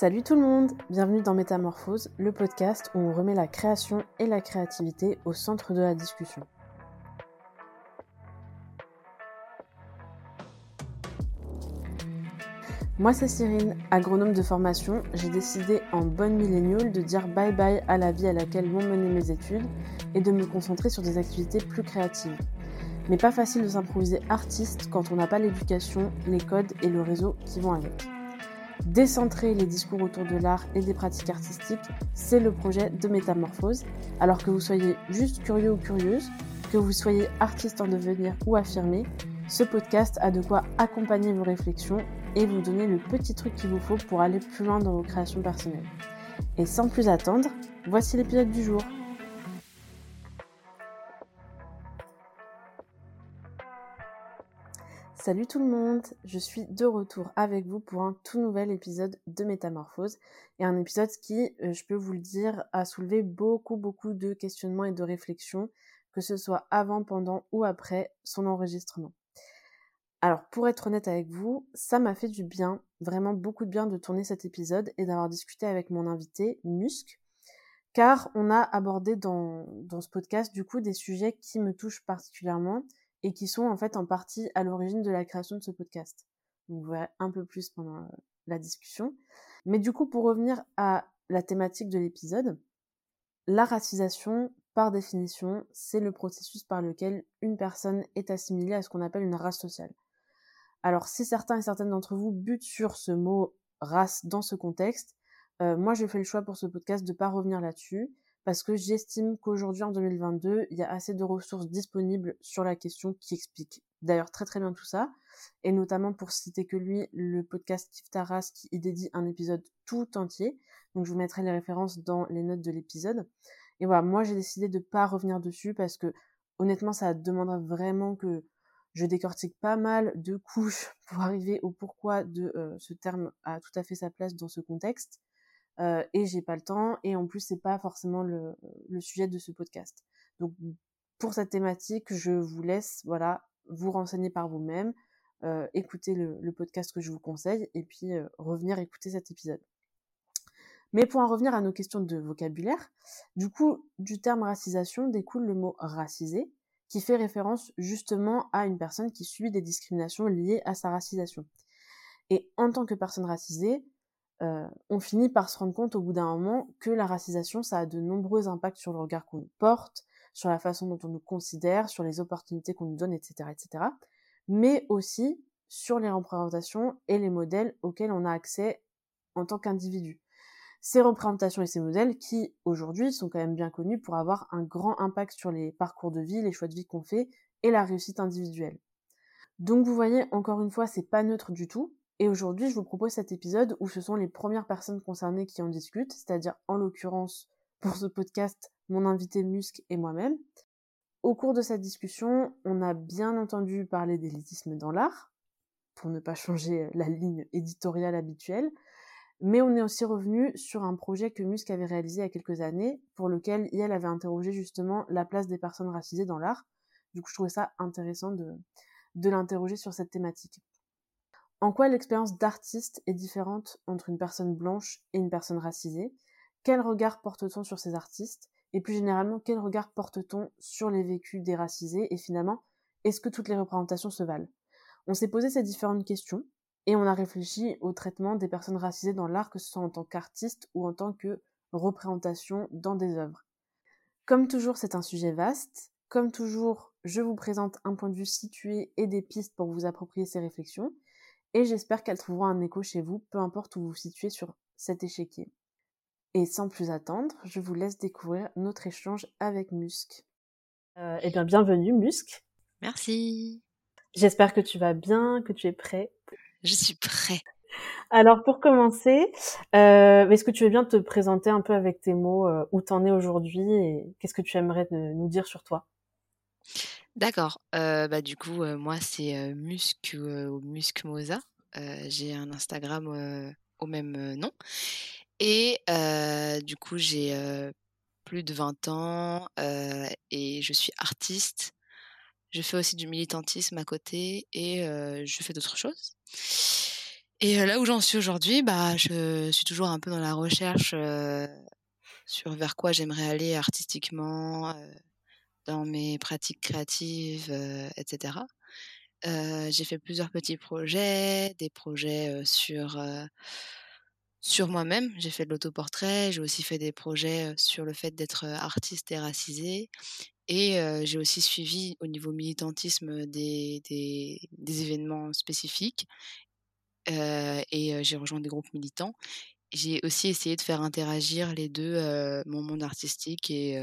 Salut tout le monde, bienvenue dans Métamorphose, le podcast où on remet la création et la créativité au centre de la discussion. Moi c'est Cyrine, agronome de formation, j'ai décidé en bonne milléniale de dire bye bye à la vie à laquelle m'ont mené mes études et de me concentrer sur des activités plus créatives. Mais pas facile de s'improviser artiste quand on n'a pas l'éducation, les codes et le réseau qui vont avec. Décentrer les discours autour de l'art et des pratiques artistiques, c'est le projet de Métamorphose. Alors que vous soyez juste curieux ou curieuse, que vous soyez artiste en devenir ou affirmé, ce podcast a de quoi accompagner vos réflexions et vous donner le petit truc qu'il vous faut pour aller plus loin dans vos créations personnelles. Et sans plus attendre, voici l'épisode du jour. Salut tout le monde, je suis de retour avec vous pour un tout nouvel épisode de Métamorphose et un épisode qui, euh, je peux vous le dire, a soulevé beaucoup beaucoup de questionnements et de réflexions, que ce soit avant, pendant ou après son enregistrement. Alors pour être honnête avec vous, ça m'a fait du bien, vraiment beaucoup de bien de tourner cet épisode et d'avoir discuté avec mon invité, Musc, car on a abordé dans, dans ce podcast du coup des sujets qui me touchent particulièrement et qui sont en fait en partie à l'origine de la création de ce podcast. vous verrez un peu plus pendant euh, la discussion. Mais du coup, pour revenir à la thématique de l'épisode, la racisation, par définition, c'est le processus par lequel une personne est assimilée à ce qu'on appelle une race sociale. Alors, si certains et certaines d'entre vous butent sur ce mot race dans ce contexte, euh, moi j'ai fait le choix pour ce podcast de ne pas revenir là-dessus, parce que j'estime qu'aujourd'hui, en 2022, il y a assez de ressources disponibles sur la question qui expliquent d'ailleurs très très bien tout ça, et notamment pour citer que lui, le podcast Kif Taras qui y dédie un épisode tout entier, donc je vous mettrai les références dans les notes de l'épisode. Et voilà, moi j'ai décidé de pas revenir dessus parce que honnêtement ça demanderait vraiment que je décortique pas mal de couches pour arriver au pourquoi de euh, ce terme a tout à fait sa place dans ce contexte. Euh, et j'ai pas le temps et en plus c'est pas forcément le, sujet de ce podcast. Donc pour cette thématique, je vous laisse voilà vous renseigner par vous-même, euh, écouter le, le, podcast que je vous conseille et puis euh, revenir écouter cet épisode. Mais pour en revenir à nos questions de vocabulaire, du coup du terme racisation découle le mot racisé qui fait référence justement à une personne qui subit des discriminations liées à sa racisation. Et en tant que personne racisée, euh, on finit par se rendre compte au bout d'un moment que la racisation, ça a de nombreux impacts sur le regard qu'on nous porte, sur la façon dont on nous considère, sur les opportunités qu'on nous donne, etc., etc., mais aussi sur les représentations et les modèles auxquels on a accès en tant qu'individu. Ces représentations et ces modèles qui, aujourd'hui, sont quand même bien connus pour avoir un grand impact sur les parcours de vie, les choix de vie qu'on fait et la réussite individuelle. Donc vous voyez, encore une fois, c'est pas neutre du tout, et aujourd'hui, je vous propose cet épisode où ce sont les premières personnes concernées qui en discutent, c'est-à-dire en l'occurrence pour ce podcast, mon invité Musc et moi-même. Au cours de cette discussion, on a bien entendu parler d'élitisme dans l'art, pour ne pas changer la ligne éditoriale habituelle, mais on est aussi revenu sur un projet que Musc avait réalisé il y a quelques années, pour lequel elle avait interrogé justement la place des personnes racisées dans l'art. Du coup, je trouvais ça intéressant de l'interroger sur cette thématique. En quoi l'expérience d'artiste est différente entre une personne blanche et une personne racisée? Quel regard porte-t-on sur ces artistes? Et plus généralement, quel regard porte-t-on sur les vécus des racisés? Et finalement, est-ce que toutes les représentations se valent? On s'est posé ces différentes questions et on a réfléchi au traitement des personnes racisées dans l'art, que ce soit en tant qu'artiste ou en tant que représentation dans des œuvres. Comme toujours, c'est un sujet vaste. Comme toujours, je vous présente un point de vue situé et des pistes pour vous approprier ces réflexions et j'espère qu'elles trouveront un écho chez vous, peu importe où vous vous situez sur cet échiquier. Et sans plus attendre, je vous laisse découvrir notre échange avec Musc. Euh, eh bien, bienvenue Musc. Merci. J'espère que tu vas bien, que tu es prêt. Je suis prêt. Alors pour commencer, euh, est-ce que tu veux bien te présenter un peu avec tes mots euh, où t'en es aujourd'hui et qu'est-ce que tu aimerais nous dire sur toi? D'accord. bah, du coup, moi, c'est, Musc, ou j'ai un Instagram, au même, nom et du coup, j'ai, plus de 20 ans, et je suis artiste. Je fais aussi du militantisme à côté et je fais d'autres choses Et là où j'en suis aujourd'hui, bah, je suis toujours un peu dans la recherche, sur vers quoi j'aimerais aller artistiquement, dans mes pratiques créatives, etc. j'ai fait plusieurs petits projets, des projets, sur, sur moi-même. J'ai fait de l'autoportrait, j'ai aussi fait des projets, sur le fait d'être, artiste et racisée et j'ai aussi suivi au niveau militantisme des des événements spécifiques, et j'ai rejoint des groupes militants. J'ai aussi essayé de faire interagir les 2, mon monde artistique et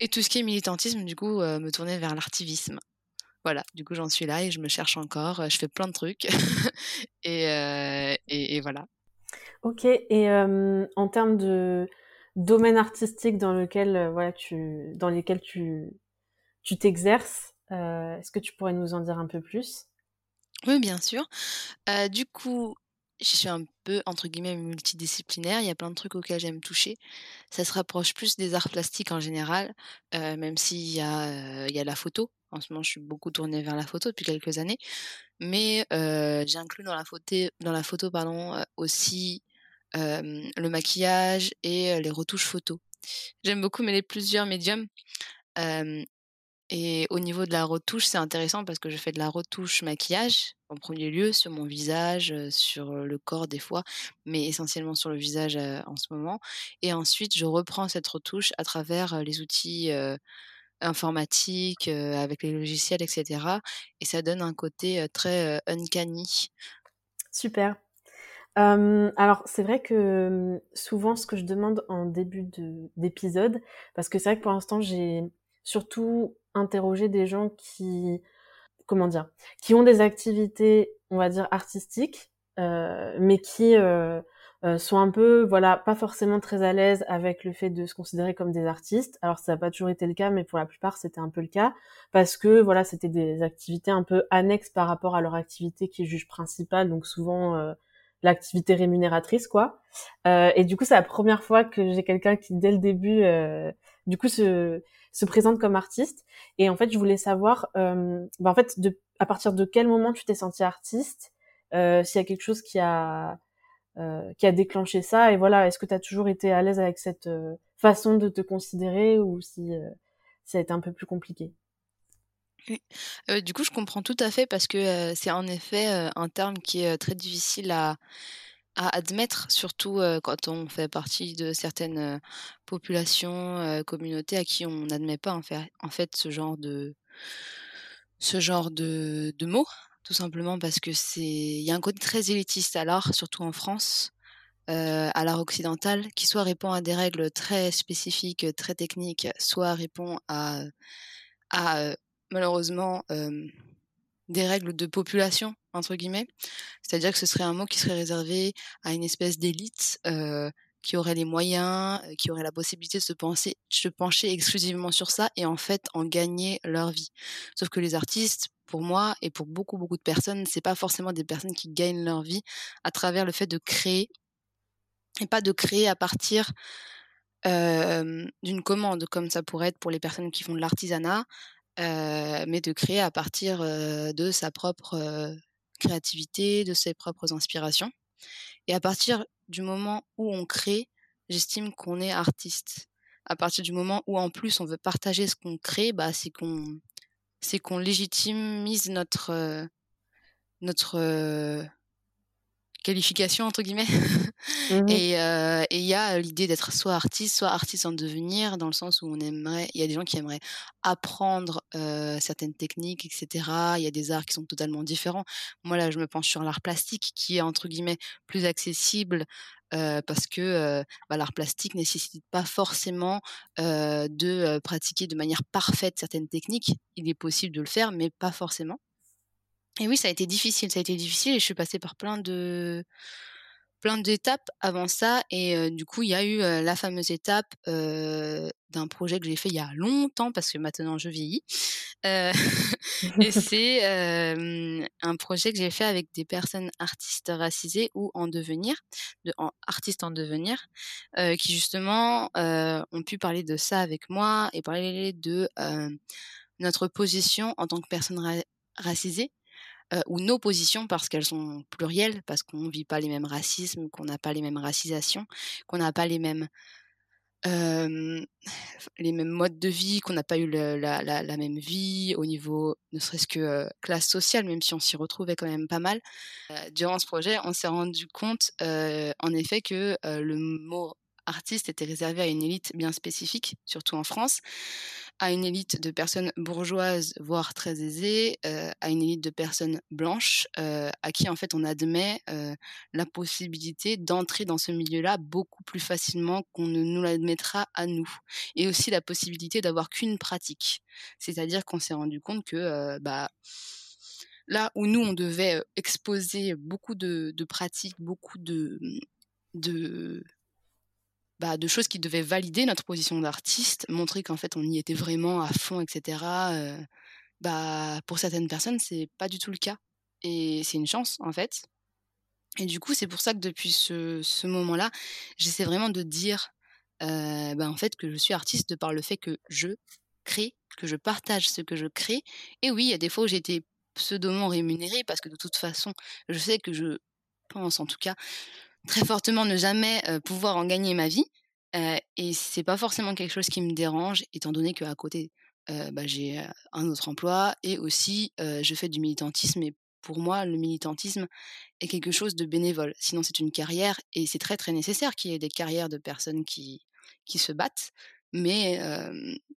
et tout ce qui est militantisme, du coup, me tourner vers l'artivisme. Voilà, du coup, j'en suis là et je me cherche encore, je fais plein de trucs et, et, et voilà. Ok, et en termes de domaine artistique dans lequel voilà tu dans lesquels tu tu t'exerces, est-ce que tu pourrais nous en dire un peu plus? Oui, bien sûr. du coup, je suis un peu entre guillemets multidisciplinaire. Il y a plein de trucs auxquels j'aime toucher. Ça se rapproche plus des arts plastiques en général, même s'il y a il y a la photo. En ce moment, je suis beaucoup tournée vers la photo depuis quelques années, mais j'inclus dans la photo dans la photo pardon aussi le maquillage et les retouches photos. J'aime beaucoup mêler plusieurs médiums. Et au niveau de la retouche, c'est intéressant parce que je fais de la retouche maquillage en premier lieu sur mon visage, sur le corps des fois, mais essentiellement sur le visage en ce moment. Et ensuite, je reprends cette retouche à travers les outils informatiques, avec les logiciels, etc. Et ça donne un côté très uncanny. Super alors c'est vrai que, souvent ce que je demande en début d'épisode parce que c'est vrai que pour l'instant j'ai surtout interrogé des gens qui comment dire? Qui ont des activités, on va dire artistiques, mais qui, sont un peu, voilà, pas forcément très à l'aise avec le fait de se considérer comme des artistes. Alors ça n'a pas toujours été le cas, mais pour la plupart c'était un peu le cas parce que voilà, c'était des activités un peu annexes par rapport à leur activité qui est juge principale, donc souvent, l'activité rémunératrice quoi. Euh, et du coup, c'est la première fois que j'ai quelqu'un qui dès le début, euh, du coup, se se présente comme artiste. Et en fait, je voulais savoir, euh, bah, en fait, à partir de quel moment tu t'es senti artiste, euh, s'il y a quelque chose qui a euh, qui a déclenché ça. Et voilà, est-ce que tu as toujours été à l'aise avec cette façon de te considérer ou si ça a été un peu plus compliqué? Du coup, je comprends tout à fait parce que, c'est en effet, un terme qui est, très difficile à à admettre, surtout, quand on fait partie de certaines, populations, communautés à qui on n'admet pas en fait ce genre de ce genre de mots. Tout simplement parce que c'est il y a un côté très élitiste à l'art, surtout en France, à l'art occidental, qui soit répond à des règles très spécifiques, très techniques, soit répond à à, malheureusement des règles de population entre guillemets. C'est-à-dire que ce serait un mot qui serait réservé à une espèce d'élite qui aurait les moyens, qui aurait la possibilité de se, pencher exclusivement sur ça et en fait en gagner leur vie. Sauf que les artistes, pour moi et pour beaucoup beaucoup de personnes, c'est pas forcément des personnes qui gagnent leur vie à travers le fait de créer et pas de créer à partir d'une commande comme ça pourrait être pour les personnes qui font de l'artisanat mais de créer à partir de sa propre créativité, de ses propres inspirations. Et à partir du moment où on crée, j'estime qu'on est artiste. À partir du moment où en plus on veut partager ce qu'on crée, bah c'est qu'on c'est qu'on légitimise notre notre qualification entre guillemets. Mmh et il y a l'idée d'être soit artiste, soit artiste en devenir, dans le sens où on aimerait, il y a des gens qui aimeraient apprendre certaines techniques, etc. Il y a des arts qui sont totalement différents. Moi là, je me penche sur l'art plastique, qui est entre guillemets plus accessible. parce que bah, l'art plastique nécessite pas forcément de pratiquer de manière parfaite certaines techniques. Il est possible de le faire, mais pas forcément. Et oui, ça a été difficile, ça a été difficile et je suis passée par plein de plein d'étapes avant ça et du coup, il y a eu, la fameuse étape, d'un projet que j'ai fait il y a longtemps parce que maintenant je vieillis, et c'est, un projet que j'ai fait avec des personnes artistes racisées ou en devenir, de en artistes en devenir, qui justement, ont pu parler de ça avec moi et parler de, notre position en tant que personne racisée ou nos positions parce qu'elles sont plurielles, parce qu'on ne vit pas les mêmes racismes, qu'on n'a pas les mêmes racisations, qu'on n'a pas les mêmes les mêmes modes de vie, qu'on n'a pas eu la, la, même vie au niveau, ne serait-ce que classe sociale, même si on s'y retrouvait quand même pas mal. durant ce projet, on s'est rendu compte, en effet, que le mot artiste était réservé à une élite bien spécifique, surtout en France, à une élite de personnes bourgeoises, voire très aisées, euh, à une élite de personnes blanches, euh, à qui en fait on admet euh, la possibilité d'entrer dans ce milieu-là beaucoup plus facilement qu'on ne nous l'admettra à nous, et aussi la possibilité d'avoir qu'une pratique. C'est-à-dire qu'on s'est rendu compte que bah là où nous on devait exposer beaucoup de, pratiques, beaucoup de bah, de choses qui devaient valider notre position d'artiste, montrer qu'en fait on y était vraiment à fond, etc. Euh, bah, pour certaines personnes, c'est pas du tout le cas. Et c'est une chance, en fait. Et du coup, c'est pour ça que depuis ce, ce moment-là, j'essaie vraiment de dire euh, bah, en fait que je suis artiste par le fait que je crée, que je partage ce que je crée. Et oui, il y a des fois où j'ai été pseudoment rémunérée parce que de toute façon, je sais que je pense en tout cas très fortement ne jamais pouvoir en gagner ma vie. et c'est pas forcément quelque chose qui me dérange, étant donné qu'à côté, bah, j'ai un autre emploi et aussi je fais du militantisme. Et pour moi, le militantisme est quelque chose de bénévole. Sinon, c'est une carrière et c'est très très nécessaire qu'il y ait des carrières de personnes qui, qui se battent. Mais,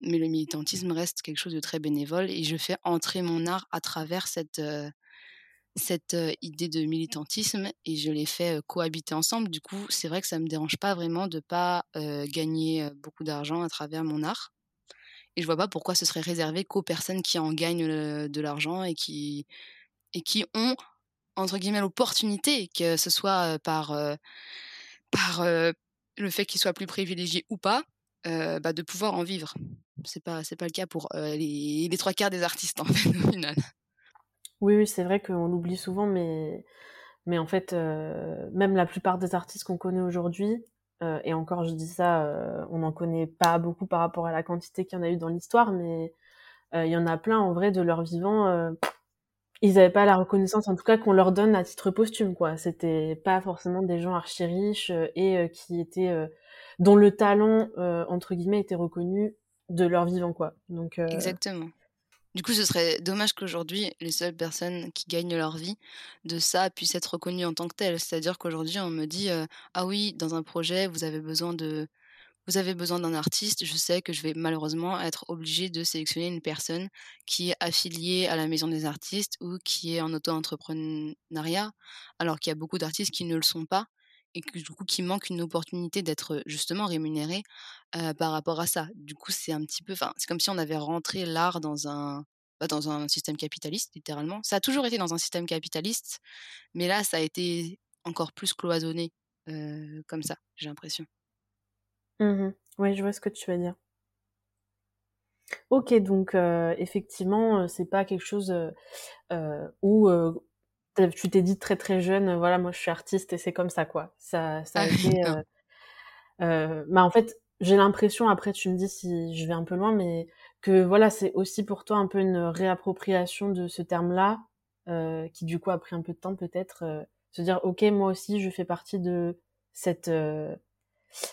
mais le militantisme reste quelque chose de très bénévole et je fais entrer mon art à travers cette, cette idée de militantisme et je les fais cohabiter ensemble. Du coup, c'est vrai que ça me dérange pas vraiment de pas gagner beaucoup d'argent à travers mon art. Et je vois pas pourquoi ce serait réservé qu'aux personnes qui en gagnent de l'argent et qui et qui ont entre guillemets l'opportunité, que ce soit par par le fait qu'ils soient plus privilégiés ou pas, bah, de pouvoir en vivre. C'est pas pas le cas pour les, les trois quarts des artistes en fait au final. Oui, c'est vrai qu'on l'oublie souvent, mais, mais en fait, euh, même la plupart des artistes qu'on connaît aujourd'hui, euh, et encore je dis ça, euh, on n'en connaît pas beaucoup par rapport à la quantité qu'il y en a eu dans l'histoire, mais il y en a plein en vrai de leur vivant. ils n'avaient pas la reconnaissance, en tout cas, qu'on leur donne à titre posthume, quoi. C'était pas forcément des gens archi riches et qui étaient, dont le talent, entre guillemets, était reconnu de leur vivant, quoi. Exactement. Du coup, ce serait dommage qu'aujourd'hui, les seules personnes qui gagnent leur vie de ça puissent être reconnues en tant que telles. C'est-à-dire qu'aujourd'hui, on me dit Ah oui, dans un projet, vous avez besoin. Vous avez besoin d'un artiste, je sais que je vais malheureusement être obligée de sélectionner une personne qui est affiliée à la maison des artistes ou qui est en auto-entrepreneuriat, alors qu'il y a beaucoup d'artistes qui ne le sont pas et du coup qui manquent une opportunité d'être justement rémunérés par rapport à ça. Du coup, c'est un petit peu, enfin, c'est comme si on avait rentré l'art dans un, bah, dans un système capitaliste, littéralement. Ça a toujours été dans un système capitaliste, mais là, ça a été encore plus cloisonné comme ça, j'ai l'impression. Mmh oui, je vois ce que tu veux dire. Ok, donc effectivement, c'est pas quelque chose où tu t'es dit très très jeune, voilà, moi je suis artiste et c'est comme ça quoi. Ça, ça a été. bah en fait, j'ai l'impression, après tu me dis si je vais un peu loin, mais que voilà, c'est aussi pour toi un peu une réappropriation de ce terme-là, euh, qui du coup a pris un peu de temps peut-être, euh, se dire ok, moi aussi je fais partie de cette, euh,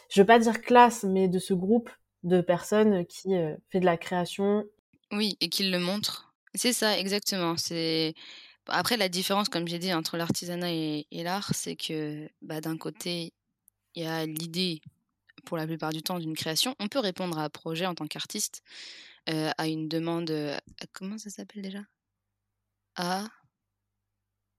je veux pas dire classe, mais de ce groupe de personnes qui fait de la création. Oui, et qui le montre. C'est ça, exactement. C'est après la différence, comme j'ai dit, entre l'artisanat et, et l'art, c'est que bah, d'un côté, il y a l'idée pour la plupart du temps d'une création, on peut répondre à un projet en tant qu'artiste, euh, à une demande. Euh, comment ça s'appelle déjà? À.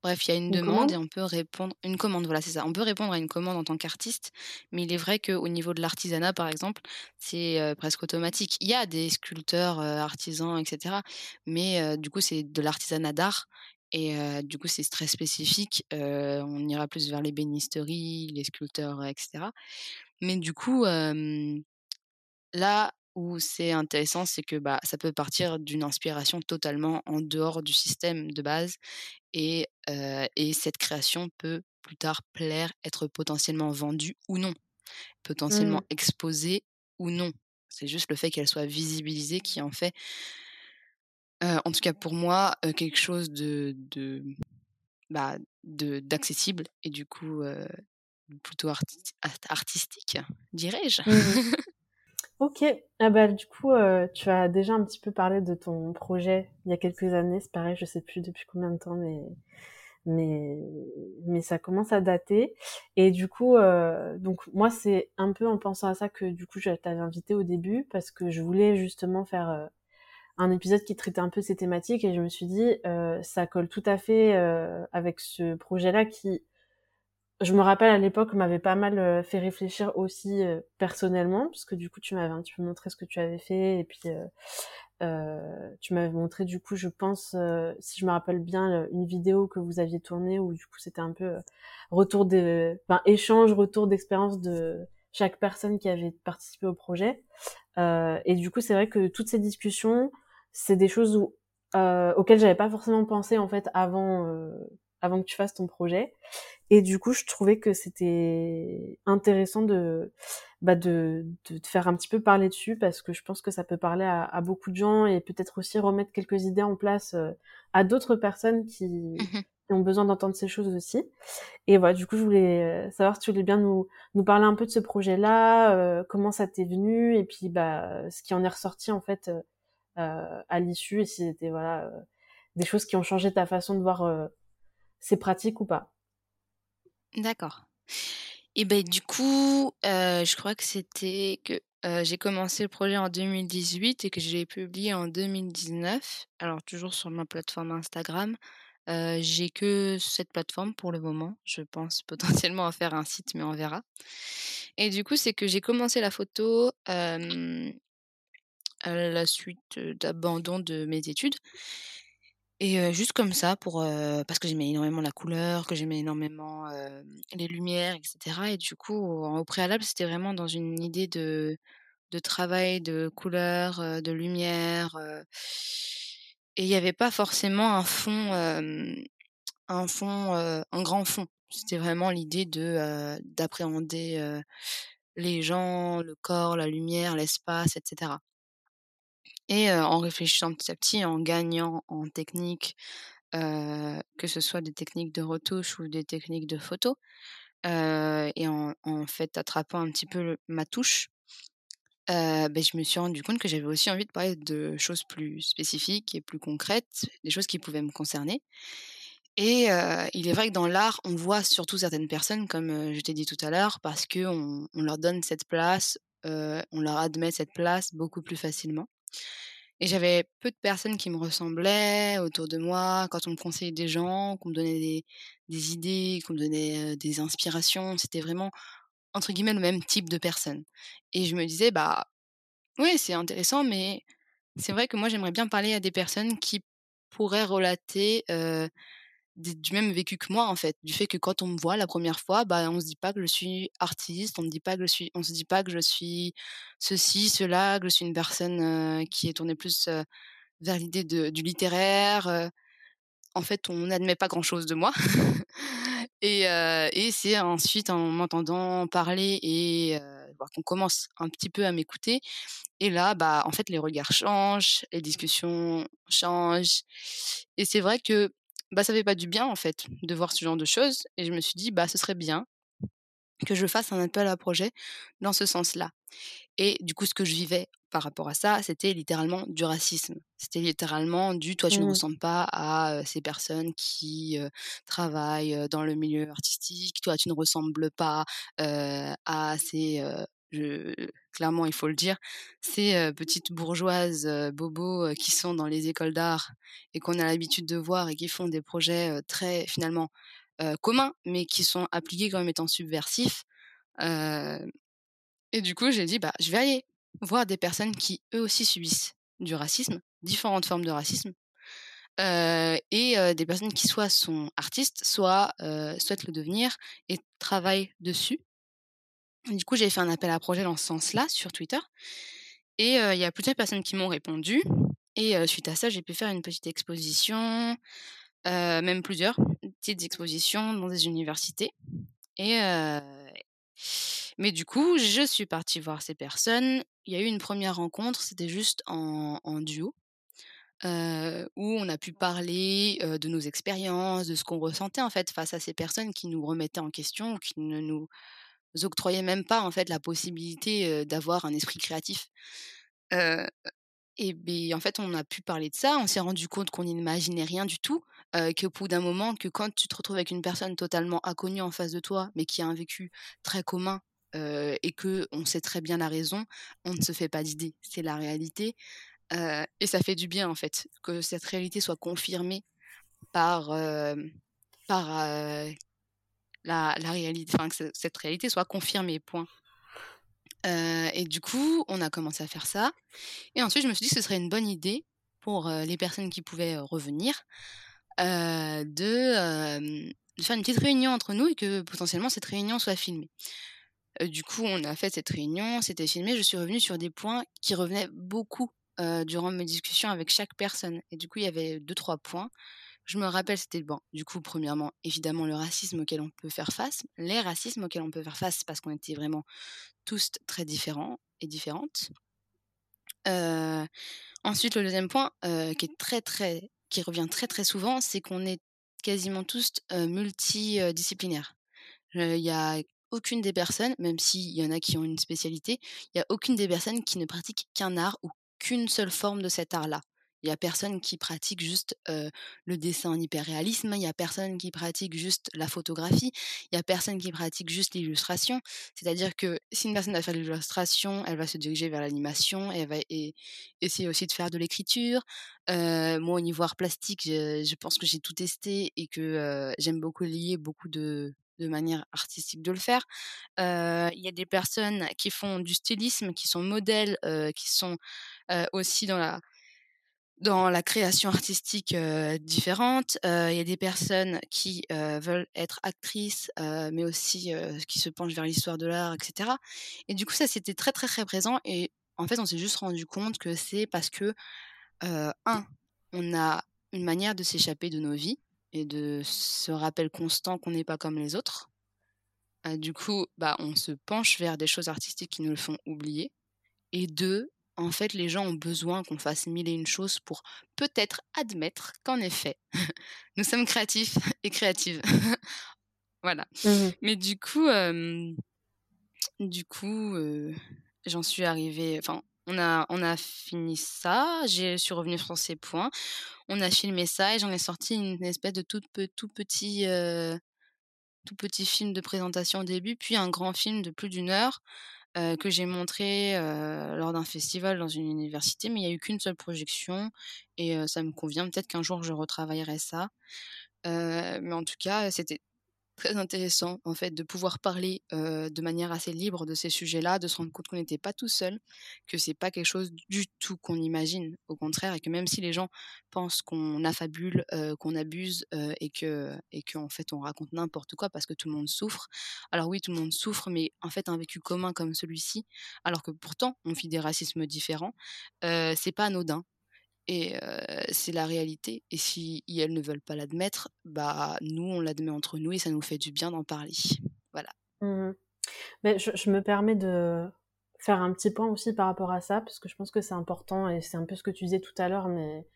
Bref, il y a une, demande et on peut répondre. Une commande, voilà, c'est ça. On peut répondre à une commande en tant qu'artiste, mais il est vrai qu'au niveau de l'artisanat, par exemple, c'est euh, presque automatique. Il y a des sculpteurs, artisans, etc. Mais du coup, c'est de l'artisanat d'art. Et du coup, c'est très spécifique. on ira plus vers les bénisteries, les sculpteurs, etc. Mais du coup, là où c'est intéressant, c'est que bah, ça peut partir d'une inspiration totalement en dehors du système de base. Et, et cette création peut plus tard plaire, être potentiellement vendue ou non, potentiellement mmh. exposée ou non. C'est juste le fait qu'elle soit visibilisée qui en fait en tout cas pour moi, quelque chose de de, bah, de d'accessible et du coup, plutôt artistique, dirais-je. Mmh OK. Ah bah, du coup, tu as déjà un petit peu parlé de ton projet il y a quelques années. C'est pareil, je sais plus depuis combien de temps, mais mais mais ça commence à dater et du coup, donc moi, c'est un peu en pensant à ça que du coup, je t'avais invité au début parce que je voulais justement faire, un épisode qui traitait un peu ces thématiques et je me suis dit, ça colle tout à fait, avec ce projet-là qui je me rappelle à l'époque m'avait pas mal fait réfléchir aussi personnellement parce que du coup tu m'avais un petit peu montré ce que tu avais fait et puis euh, tu m'avais montré du coup je pense si je me rappelle bien une vidéo que vous aviez tournée où du coup c'était un peu retour de enfin échange retour d'expérience de chaque personne qui avait participé au projet. Euh, et du coup c'est vrai que toutes ces discussions c'est des choses où, euh, auxquelles j'avais pas forcément pensé en fait avant avant que tu fasses ton projet. Et du coup, je trouvais que c'était intéressant de, bah de, de te faire un petit peu parler dessus parce que je pense que ça peut parler à, à beaucoup de gens et peut-être aussi remettre quelques idées en place euh, à d'autres personnes qui, mmh qui, ont besoin d'entendre ces choses aussi. Et voilà, du coup, je voulais euh, savoir si tu voulais bien nous, nous parler un peu de ce projet-là, euh, comment ça t'est venu et puis bah, ce qui en est ressorti en fait euh, à l'issue et si c'était voilà des choses qui ont changé ta façon de voir c'est pratique ou pas. D'accord. Et ben du coup, euh, je crois que c'était que euh, j'ai commencé le projet en 2018 et que je l'ai publié en 2019. Alors toujours sur ma plateforme Instagram. Euh, j'ai que cette plateforme pour le moment. Je pense potentiellement en faire un site, mais on verra. Et du coup, c'est que j'ai commencé la photo à la suite d'abandon de mes études. Et juste comme ça pour, parce que j'aimais énormément la couleur, que j'aimais énormément, les lumières et cetera et du coup, au préalable, c'était vraiment dans une idée de de travail, de couleur, de lumière, et il y avait pas forcément un fond, un fond, un grand fond. C'était vraiment l'idée de, d'appréhender, les gens, le corps, la lumière, l'espace et en réfléchissant petit à petit, en gagnant en technique, que ce soit des techniques de retouche ou des techniques de photo, et en fait attrapant un petit peu ma touche, beh, je me suis rendu compte que j'avais aussi envie de parler de choses plus spécifiques et plus concrètes, des choses qui pouvaient me concerner et il est vrai que dans l'art, on voit surtout certaines personnes, comme, je t'ai dit tout à l'heure, parce qu'on on leur donne cette place, on leur admet cette place beaucoup plus facilement. Et j'avais peu de personnes qui me ressemblaient autour de moi. Quand on me conseillait des gens, qu'on me donnait des, idées, qu'on me donnait des inspirations, c'était vraiment, entre guillemets, le même type de personne. Et je me disais, bah, oui, c'est intéressant, mais c'est vrai que moi, j'aimerais bien parler à des personnes qui pourraient relater du même vécu que moi en fait, du fait que quand on me voit la première fois, bah on se dit pas que je suis artiste, on me dit pas que je suis, on se dit pas que je suis ceci, cela, que je suis une personne qui est tournée plus vers l'idée du littéraire. en fait, on n'admet pas grand chose de moi. et, et c'est ensuite en m'entendant parler et qu'on commence un petit peu à m'écouter. Et là, bah, en fait, les regards changent, les discussions changent. Et c'est vrai que bah, ça fait pas du bien en fait de voir ce genre de choses et je me suis dit bah ce serait bien que je fasse un appel à projet dans ce sens-là. Et du coup, ce que je vivais par rapport à ça, c'était littéralement du racisme. C'était littéralement du toi, tu ne mmh. ressembles pas à ces personnes qui travaillent dans le milieu artistique, toi, tu ne ressembles pas à ces je, clairement, il faut le dire, ces petites bourgeoises bobos qui sont dans les écoles d'art et qu'on a l'habitude de voir et qui font des projets très finalement communs, mais qui sont appliqués comme étant subversifs. et du coup, j'ai dit, bah, je vais aller voir des personnes qui eux aussi subissent du racisme, différentes formes de racisme, et des personnes qui soit sont artistes, soit souhaitent le devenir et travaillent dessus. Du coup, j'ai fait un appel à projet dans ce sens-là sur Twitter. Et il y a plusieurs personnes qui m'ont répondu. Et suite à ça, j'ai pu faire une petite exposition, même plusieurs petites expositions dans des universités. Et mais du coup, je suis partie voir ces personnes. Il y a eu une première rencontre, c'était juste en, duo. où on a pu parler de nos expériences, de ce qu'on ressentait en fait face à ces personnes qui nous remettaient en question ou qui ne nous octroyaient même pas en fait la possibilité d'avoir un esprit créatif. et bien en fait on a pu parler de ça, on s'est rendu compte qu'on n'imaginait rien du tout, qu'au bout d'un moment que quand tu te retrouves avec une personne totalement inconnue en face de toi, mais qui a un vécu très commun et que on sait très bien la raison, on ne se fait pas d'idée. C'est la réalité. et ça fait du bien, en fait, que cette réalité soit confirmée par, par la, la, réalité, enfin, que cette réalité soit confirmée, point. et du coup, on a commencé à faire ça. Et ensuite, je me suis dit que ce serait une bonne idée pour les personnes qui pouvaient revenir de, de, faire une petite réunion entre nous et que potentiellement cette réunion soit filmée du coup, on a fait cette réunion, c'était filmé. Je suis revenue sur des points qui revenaient beaucoup durant mes discussions avec chaque personne. Et du coup, il y avait deux, trois points. Je me rappelle, c'était bon. Du coup, premièrement, évidemment, le racisme auquel on peut faire face, les racismes auxquels on peut faire face, parce qu'on était vraiment tous très différents et différentes. ensuite, le deuxième point, qui est très, très, qui revient très, très souvent, c'est qu'on est quasiment tous multidisciplinaires. Il y a aucune des personnes, même s'il y en a qui ont une spécialité, il y a aucune des personnes qui ne pratique qu'un art ou qu'une seule forme de cet art-là. Il y a personne qui pratique juste le dessin en hyperréalisme, il y a personne qui pratique juste la photographie, il y a personne qui pratique juste l'illustration. C'est-à-dire que si une personne va faire l'illustration, elle va se diriger vers l'animation, elle va essayer aussi de faire de l'écriture. moi, au niveau art plastique, je, je pense que j'ai tout testé et que j'aime beaucoup lier beaucoup de, de manière artistique de le faire. Il y a des personnes qui font du stylisme, qui sont modèles, qui sont aussi dans la dans la création artistique différente. Il y a des personnes qui veulent être actrices, mais aussi qui se penchent vers l'histoire de l'art, etc. Et du coup, ça, c'était très, très, très présent. Et en fait, on s'est juste rendu compte que c'est parce que, un, on a une manière de s'échapper de nos vies et de ce rappel constant qu'on n'est pas comme les autres. du coup, bah, on se penche vers des choses artistiques qui nous le font oublier. Et deux, en fait, les gens ont besoin qu'on fasse mille et une choses pour peut-être admettre qu'en effet, nous sommes créatifs et créatives. voilà. Mmh Mais du coup, du coup, j'en suis arrivée. Enfin, on a, on a fini ça. Je suis revenue sur ces points. On a filmé ça et j'en ai sorti une espèce de tout, tout petit, tout petit film de présentation au début, puis un grand film de plus d'une heure que j'ai montré lors d'un festival dans une université, mais il n'y a eu qu'une seule projection et ça me convient. Peut-être qu'un jour je retravaillerai ça. mais en tout cas, c'était très intéressant en fait de pouvoir parler de manière assez libre de ces sujets-là, de se rendre compte qu'on n'était pas tout seul, que c'est pas quelque chose du tout qu'on imagine, au contraire, et que même si les gens pensent qu'on affabule, qu'on abuse et que et qu'en fait on raconte n'importe quoi parce que tout le monde souffre. Alors oui, tout le monde souffre, mais en fait un vécu commun comme celui-ci, alors que pourtant on vit des racismes différents, c'est pas anodin. Et c'est la réalité. Et si elles ne veulent pas l'admettre, bah nous, on l'admet entre nous et ça nous fait du bien d'en parler. Voilà. Mmh Mais je, me permets de faire un petit point aussi par rapport à ça, parce que je pense que c'est important et c'est un peu ce que tu disais tout à l'heure, mais,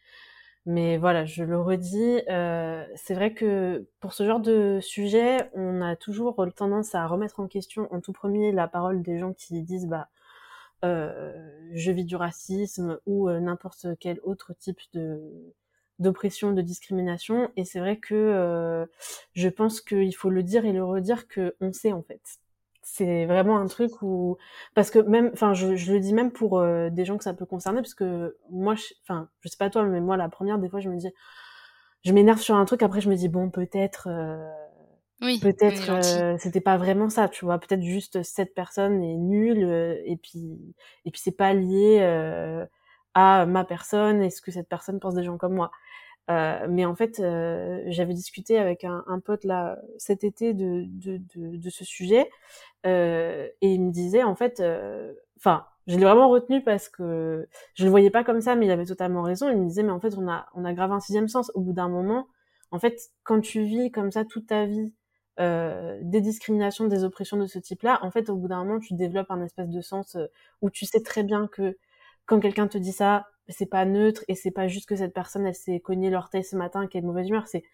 mais voilà, je le redis. c'est vrai que pour ce genre de sujet, on a toujours tendance à remettre en question en tout premier la parole des gens qui disent bah je vis du racisme ou euh, n'importe quel autre type de d'oppression, de discrimination. Et c'est vrai que euh, je pense qu'il faut le dire et le redire que on sait en fait. C'est vraiment un truc où parce que même, enfin, je, je, le dis même pour des gens que ça peut concerner, parce que moi, enfin, je, sais pas toi, mais moi, la première, des fois, je me dis, je m'énerve sur un truc, après, je me dis bon, peut-être oui, peut-être euh, c'était pas vraiment ça, tu vois. Peut-être juste cette personne est nulle euh, et puis et puis c'est pas lié euh, à ma personne et ce que cette personne pense des gens comme moi. Euh, mais en fait, j'avais discuté avec un, un, pote là cet été de de, de, de ce sujet et il me disait en fait, enfin, je l'ai vraiment retenu parce que je le voyais pas comme ça, mais il avait totalement raison. Il me disait mais en fait on a on a grave un sixième sens. Au bout d'un moment, en fait, quand tu vis comme ça toute ta vie euh, des discriminations, des oppressions de ce type-là, en fait, au bout d'un moment, tu développes un espèce de sens euh, où tu sais très bien que quand quelqu'un te dit ça, c'est pas neutre et c'est pas juste que cette personne elle s'est cognée l'orteil ce matin qu'elle est de mauvaise humeur c'est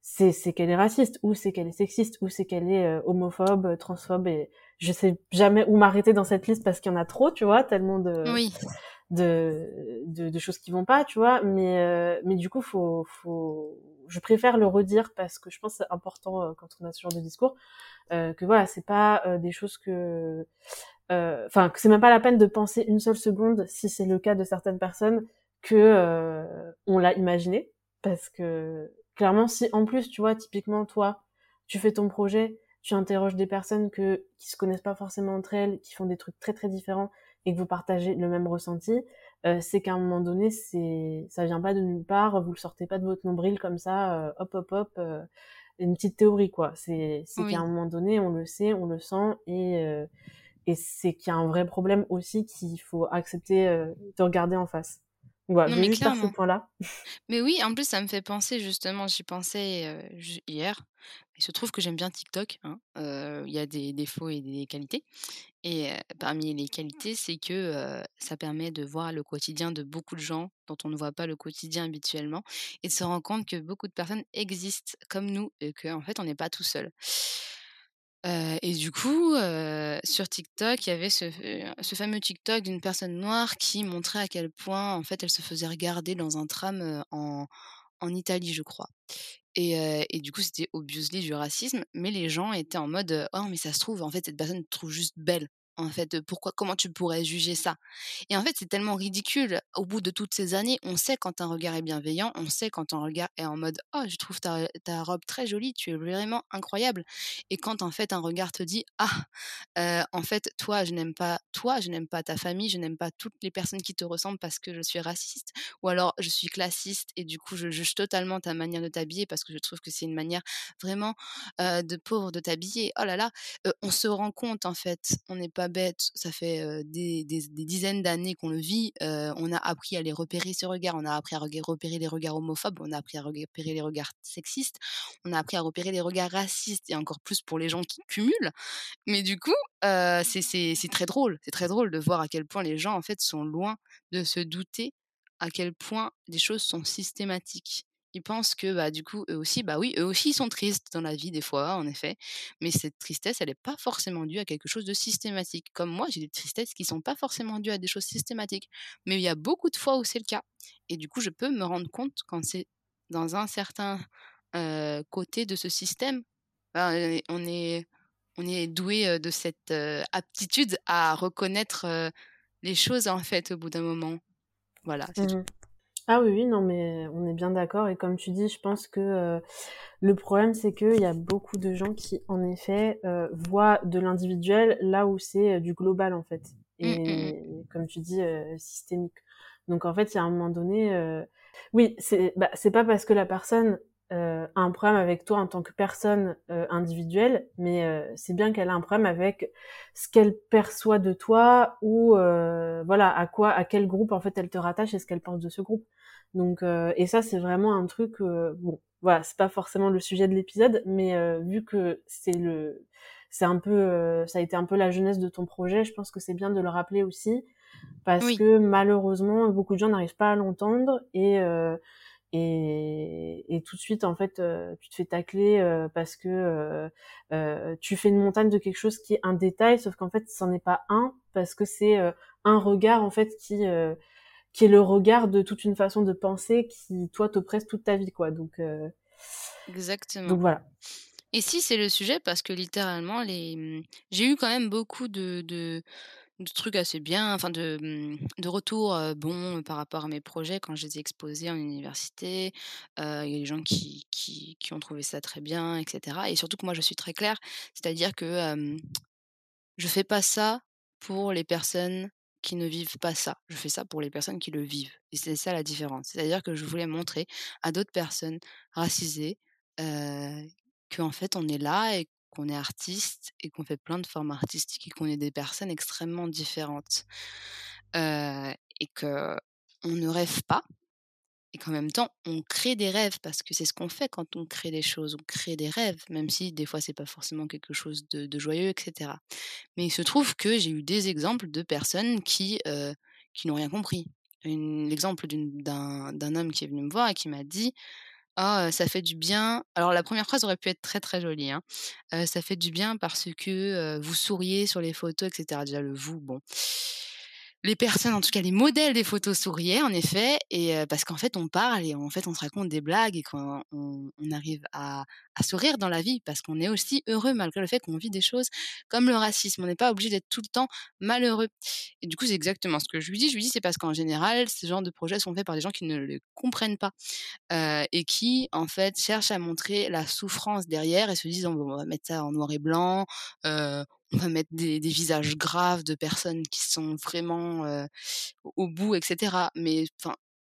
c'est c'est qu'elle est raciste ou c'est qu'elle est sexiste ou c'est qu'elle est euh, homophobe transphobe et je sais jamais où m'arrêter dans cette liste parce qu'il y en a trop tu vois tellement de oui. de, de, de choses qui vont pas tu vois mais euh, mais du coup faut faut je préfère le redire parce que je pense que c'est important euh, quand on a ce genre de discours euh, que voilà c'est pas des choses que enfin que c'est même pas la peine de penser une seule seconde si c'est le cas de certaines personnes que on l'a imaginé. Parce que clairement, si en plus, tu vois, typiquement, toi, tu fais ton projet, tu interroges des personnes que, qui se connaissent pas forcément entre elles, qui font des trucs très très différents et que vous partagez le même ressenti, euh, c'est qu'à un moment donné, c'est, ça vient pas de nulle part, vous le sortez pas de votre nombril comme ça, euh, hop hop hop, euh, une petite théorie quoi. C'est, c'est qu'à un moment donné, on le sait, on le sent et et c'est qu'il y a un vrai problème aussi qu'il faut accepter de regarder en face. Ouais, Non, je mais juste faire ce clairement. point-là. Mais oui, en plus, ça me fait penser justement, j'y pensais euh, hier. Il se trouve que j'aime bien TikTok. hein, euh, Il y a des défauts et des qualités. Et euh, parmi les qualités, c'est que ça permet de voir le quotidien de beaucoup de gens dont on ne voit pas le quotidien habituellement et de se rendre compte que beaucoup de personnes existent comme nous et qu'en fait, on n'est pas tout seul. Et du coup, sur TikTok, il y avait ce fameux TikTok d'une personne noire qui montrait à quel point, en fait, elle se faisait regarder dans un tram, en en Italie, je crois et du coup, c'était obviously du racisme, mais les gens étaient en mode, «Oh mais ça se trouve, en fait, cette personne te trouve juste belle. En fait, pourquoi comment tu pourrais juger ça?» et en fait, c'est tellement ridicule. Au bout de toutes ces années, on sait quand un regard est bienveillant, on sait quand un regard est en mode: «Oh, je trouve ta robe très jolie, tu es vraiment incroyable» et quand, en fait, un regard te dit: «Ah, heu, en fait, toi, je n'aime pas toi, je n'aime pas ta famille, je n'aime pas toutes les personnes qui te ressemblent parce que je suis raciste» ou alors «Je suis classiste et du coup, je juge totalement ta manière de t'habiller parce que je trouve que c'est une manière vraiment, heu, de pauvre de t'habiller». Oh là là, heu, on se rend compte, en fait, on n'est pas bête, ça fait, des dizaines d'années qu'on le vit, on a appris à les repérer ces regards, on a appris à repérer les regards homophobes, on a appris à repérer les regards sexistes, on a appris à repérer les regards racistes et encore plus pour les gens qui cumulent. Mais du coup, c'est très drôle, c'est très drôle de voir à quel point les gens, en fait, sont loin de se douter à quel point les choses sont systématiques. Ils pensent que, bah, du coup, eux aussi, bah oui, eux aussi, ils sont tristes dans la vie des fois, en effet, mais cette tristesse, elle est pas forcément due à quelque chose de systématique. Comme moi, j'ai des tristesses qui sont pas forcément dues à des choses systématiques, mais il y a beaucoup de fois où c'est le cas et du coup, je peux me rendre compte quand c'est dans un certain, côté de ce système, bah, on est on est doué, de cette, aptitude à reconnaître, les choses, en fait, au bout d'un moment. Voilà, tout. Mmh Ah oui, oui, non, mais on est bien d'accord. Et comme tu dis, je pense que euh, le problème, c'est qu'il y a beaucoup de gens qui, en effet, euh, voient de l'individuel là où c'est euh, du global, en fait. Mmh, mmh Et comme tu dis, euh, systémique. Donc, en fait, il y a un moment donné... euh, Oui, c'est bah, c'est pas parce que la personne euh, a un problème avec toi en tant que personne euh, individuelle, mais euh, c'est bien qu'elle a un problème avec ce qu'elle perçoit de toi ou euh, voilà à quoi, à quel groupe en fait elle te rattache et ce qu'elle pense de ce groupe. Donc euh, et ça c'est vraiment un truc euh, bon voilà c'est pas forcément le sujet de l'épisode, mais euh, vu que c'est le c'est un peu euh, ça a été un peu la jeunesse de ton projet, je pense que c'est bien de le rappeler aussi parce Oui, que malheureusement beaucoup de gens n'arrivent pas à l'entendre et euh, et, et tout de suite en fait euh, tu te fais tacler euh, parce que euh, tu fais une montagne de quelque chose qui est un détail sauf qu'en fait c'en est pas un parce que c'est un regard en fait qui qui est le regard de toute une façon de penser qui toi t'oppresse toute ta vie quoi donc exactement. donc voilà Et si, c'est le sujet parce que littéralement les, j'ai eu quand même beaucoup de de de trucs assez bien, enfin de, mmh, de retours, heu, bons par rapport à mes projets quand je les ai exposés en université. Il y a des gens qui qui ont trouvé ça très bien et cetera et surtout que moi je suis très claire, c'est-à-dire que, hem Je fais pas ça pour les personnes qui ne vivent pas ça. Je fais ça pour les personnes qui le vivent. Et c'est ça la différence. C'est-à-dire que je voulais montrer à d'autres personnes racisées euh, qu'en fait on est là et qu'on est artiste et qu'on fait plein de formes artistiques et qu'on est des personnes extrêmement différentes. Et que on ne rêve pas et qu'en même temps, on crée des rêves parce que c'est ce qu'on fait quand on crée des choses. On crée des rêves, même si des fois c'est pas forcément quelque chose de, joyeux, etc. Mais il se trouve que j'ai eu des exemples de personnes qui, qui n'ont rien compris. l'exemple d'un homme qui est venu me voir et qui m'a dit ah, ça fait du bien. Alors la première phrase aurait pu être très très jolie. Hein. ça fait du bien parce que vous souriez sur les photos, etc. Déjà le vous, bon les personnes, en tout cas les modèles des photos souriaient en effet, et parce qu'en fait on parle et en fait on se raconte des blagues et qu'on on, arrive à, sourire dans la vie parce qu'on est aussi heureux malgré le fait qu'on vit des choses comme le racisme. On n'est pas obligé d'être tout le temps malheureux. Et du coup c'est exactement ce que je lui dis. Je lui dis c'est parce qu'en général ce genre de projets sont faits par des gens qui ne le comprennent pas et qui en fait cherchent à montrer la souffrance derrière et se disent on va mettre ça en noir et blanc on va mettre des, visages graves de personnes qui sont vraiment au bout, etc. Mais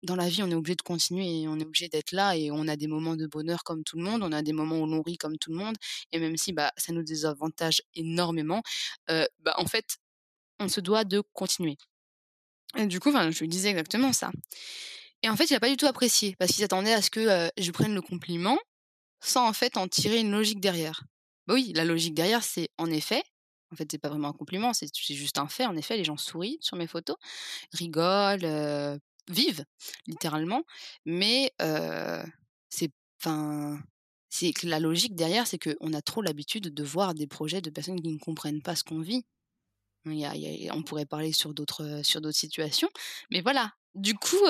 dans la vie, on est obligé de continuer et on est obligé d'être là et on a des moments de bonheur comme tout le monde, on a des moments où l'on rit comme tout le monde et même si bah, ça nous désavantage énormément, bah, en fait, on se doit de continuer. Et du coup, je lui disais exactement ça. Et en fait, il n'a pas du tout apprécié parce qu'il s'attendait à ce que je prenne le compliment sans en fait en tirer une logique derrière. Bah oui, la logique derrière, c'est en effet, en fait, c'est pas vraiment un compliment, c'est juste un fait. En effet, les gens sourient sur mes photos, rigolent, vivent, littéralement. Mais c'est, enfin, c'est que la logique derrière, c'est qu'on a trop l'habitude de voir des projets de personnes qui ne comprennent pas ce qu'on vit. on pourrait parler sur d'autres sur d'autres situations, mais voilà. Du coup,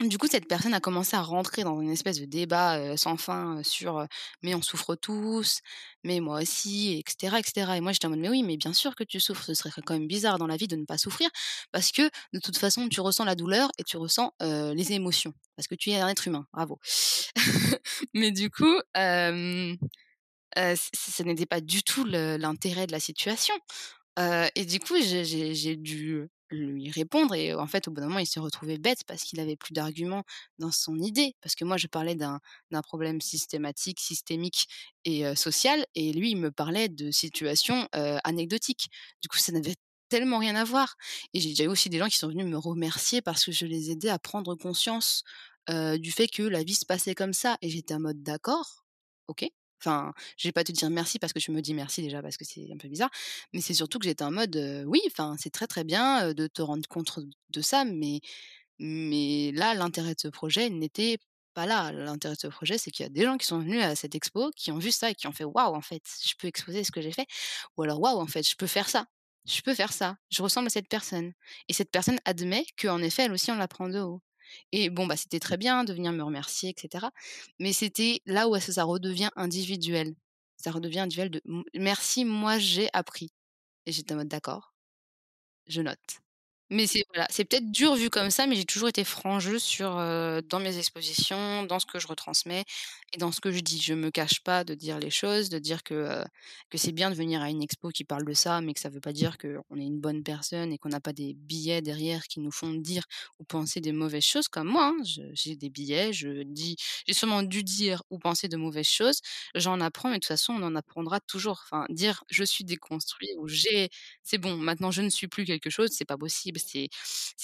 du coup, cette personne a commencé à rentrer dans une espèce de débat sans fin sur mais on souffre tous, mais moi aussi, etc., etc. Et moi, j'étais en mode mais oui, mais bien sûr que tu souffres. Ce serait quand même bizarre dans la vie de ne pas souffrir parce que de toute façon, tu ressens la douleur et tu ressens les émotions parce que tu es un être humain. Bravo. mais du coup, ce n'était pas du tout l'intérêt de la situation. et du coup, j'ai dû lui répondre et en fait au bout d'un moment il se retrouvait bête parce qu'il avait plus d'arguments dans son idée. Parce que moi je parlais d'un problème systématique systémique et social et lui il me parlait de situations anecdotiques. Du coup ça n'avait tellement rien à voir et j'ai déjà eu aussi des gens qui sont venus me remercier parce que je les aidais à prendre conscience du fait que la vie se passait comme ça et j'étais en mode d'accord ok Enfin, je vais pas te dire merci parce que tu me dis merci déjà parce que c'est un peu bizarre, mais c'est surtout que j'étais en mode oui, enfin, c'est très très bien de te rendre compte de ça, mais mais là, l'intérêt de ce projet n'était pas là. L'intérêt de ce projet, c'est qu'il y a des gens qui sont venus à cette expo, qui ont vu ça et qui ont fait waouh, en fait, je peux exposer ce que j'ai fait, ou alors waouh, en fait, je peux faire ça. Je peux faire ça. Je ressemble à cette personne. Et cette personne admet qu'en effet, elle aussi, on la prend de haut. Et bon, bah, c'était très bien de venir me remercier, etc. Mais c'était là où ça redevient individuel. Ça redevient individuel de merci, moi j'ai appris. Et j'étais en mode d'accord, je note. Mais c'est voilà, c'est peut-être dur vu comme ça, mais j'ai toujours été franche sur, dans mes expositions, dans ce que je retransmets et dans ce que je dis. Je me cache pas de dire les choses, de dire que, que c'est bien de venir à une expo qui parle de ça, mais que ça veut pas dire qu'on est une bonne personne et qu'on n'a pas des billets derrière qui nous font dire ou penser des mauvaises choses comme moi, hein. j'ai des billets, je dis j'ai sûrement dû dire ou penser de mauvaises choses, j'en apprends, mais de toute façon on en apprendra toujours. Enfin, dire: «Je suis déconstruit» ou «J'ai c'est bon, maintenant je ne suis plus quelque chose», c'est pas possible c'est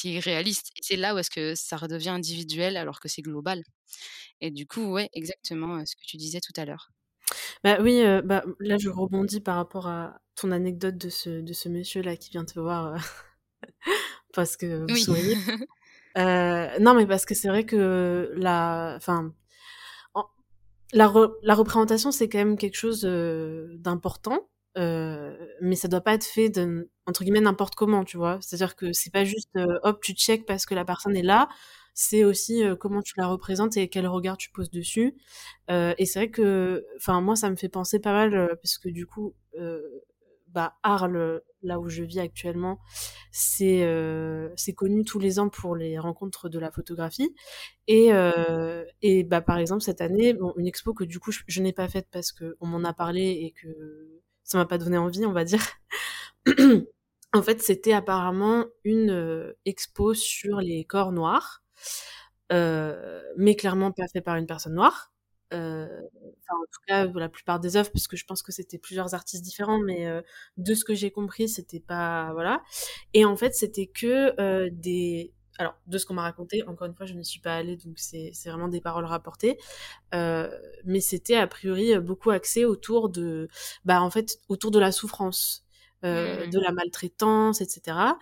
irréaliste. C'est là où est-ce que ça redevient individuel alors que c'est global. Et du coup, ouais, exactement ce que tu disais tout à l'heure. Bah oui, bah, là je rebondis par rapport à ton anecdote de ce, de ce monsieur-là qui vient te voir parce que vous souriez. non, mais parce que c'est vrai que la, enfin, la, la représentation c'est quand même quelque chose d'important mais ça doit pas être fait de, entre guillemets n'importe comment, tu vois? C'est-à-dire que c'est pas juste hop tu check parce que la personne est là. C'est aussi euh, comment tu la représentes et quel regard tu poses dessus. et c'est vrai que, enfin moi ça me fait penser pas mal parce que du coup, bah Arles, là où je vis actuellement, c'est c'est connu tous les ans pour les rencontres de la photographie. Et, et bah par exemple cette année, bon, une expo que du coup je, je n'ai pas faite parce que on m'en a parlé et que ça m'a pas donné envie, on va dire. en fait, c'était apparemment une euh, expo sur les corps noirs, euh, mais clairement pas fait par une personne noire. Euh, en tout cas, la plupart des œuvres, parce que je pense que c'était plusieurs artistes différents, mais de ce que j'ai compris, c'était pas voilà. Et en fait, c'était que des alors de ce qu'on m'a raconté, encore une fois, je ne suis pas allée, donc c'est vraiment des paroles rapportées, euh, mais c'était a priori beaucoup axé autour de, bah en fait, autour de la souffrance. euh, mmh de la maltraitance, etc.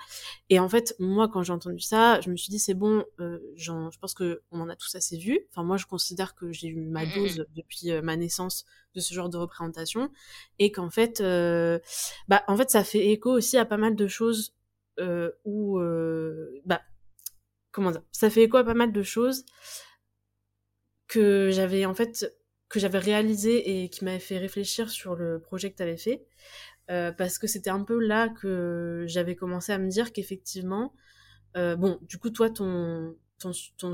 Et en fait, moi, quand j'ai entendu ça, je me suis dit, c'est bon, euh, je pense que on en a tous assez vu. Enfin, moi, je considère que j'ai eu ma mmh dose depuis euh, ma naissance de ce genre de représentation, et qu'en fait, euh, bah, en fait, ça fait écho aussi à pas mal de choses où, bah, comment dire, ça fait écho à pas mal de choses que j'avais en fait que j'avais réalisé et qui m'avait fait réfléchir sur le projet que tu avais fait. Euh, parce que c'était un peu là que j'avais commencé à me dire qu'effectivement, euh, bon, du coup, toi, ton,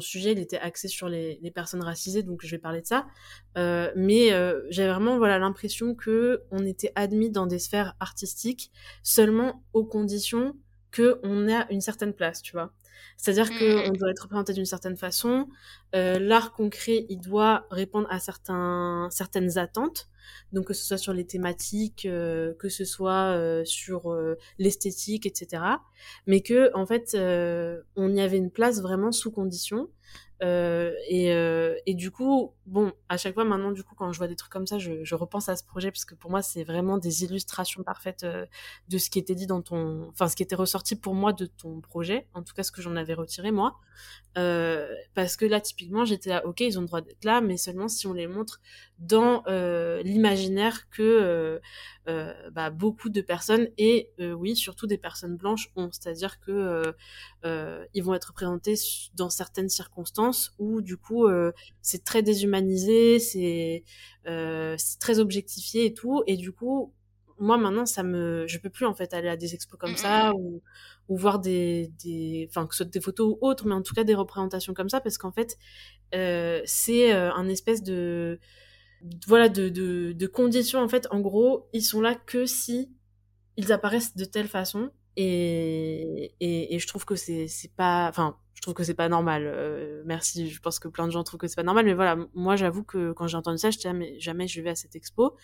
sujet, il était axé sur les, personnes racisées, donc je vais parler de ça. Euh, mais j'avais vraiment voilà l'impression que on était admis dans des sphères artistiques seulement aux conditions que on a une certaine place, tu vois. C'est-à-dire mmh, qu'on mmh. doit être représenté d'une certaine façon. Euh, L'art concret, il doit répondre à certains, certaines attentes donc que ce soit sur les thématiques, euh, que ce soit euh, sur l'esthétique, etc. Mais que en fait, on y avait une place vraiment sous condition. Et, et, du coup, bon, à chaque fois maintenant, du coup, quand je vois des trucs comme ça, je, repense à ce projet parce que pour moi, c'est vraiment des illustrations parfaites de ce qui était dit dans ton, enfin, ce qui était ressorti pour moi de ton projet, en tout cas ce que j'en avais retiré moi. Euh, parce que là, typiquement, j'étais là, ok, ils ont le droit d'être là, mais seulement si on les montre dans euh, l'imaginaire que euh, euh bah, beaucoup de personnes, et euh, oui, surtout des personnes blanches, ont. C'est-à-dire que ils vont être représentés dans certaines circonstances où, du coup, c'est très déshumanisé, c'est très objectifié et tout, et du coup, moi maintenant ça me je peux plus en fait aller à des expos comme mmh, ça mmh. ou ou voir des des enfin que ce soit des photos ou autres mais en tout cas des représentations comme ça parce qu'en fait euh, c'est euh, un espèce de voilà de, de de conditions en fait en gros ils sont là que si ils apparaissent de telle façon. Et et, et je trouve que c'est c'est pas enfin je trouve que c'est pas normal. Euh, merci, je pense que plein de gens trouvent que c'est pas normal, mais voilà, moi j'avoue que quand j'ai entendu ça, je disais mais jamais je vais à cette expo.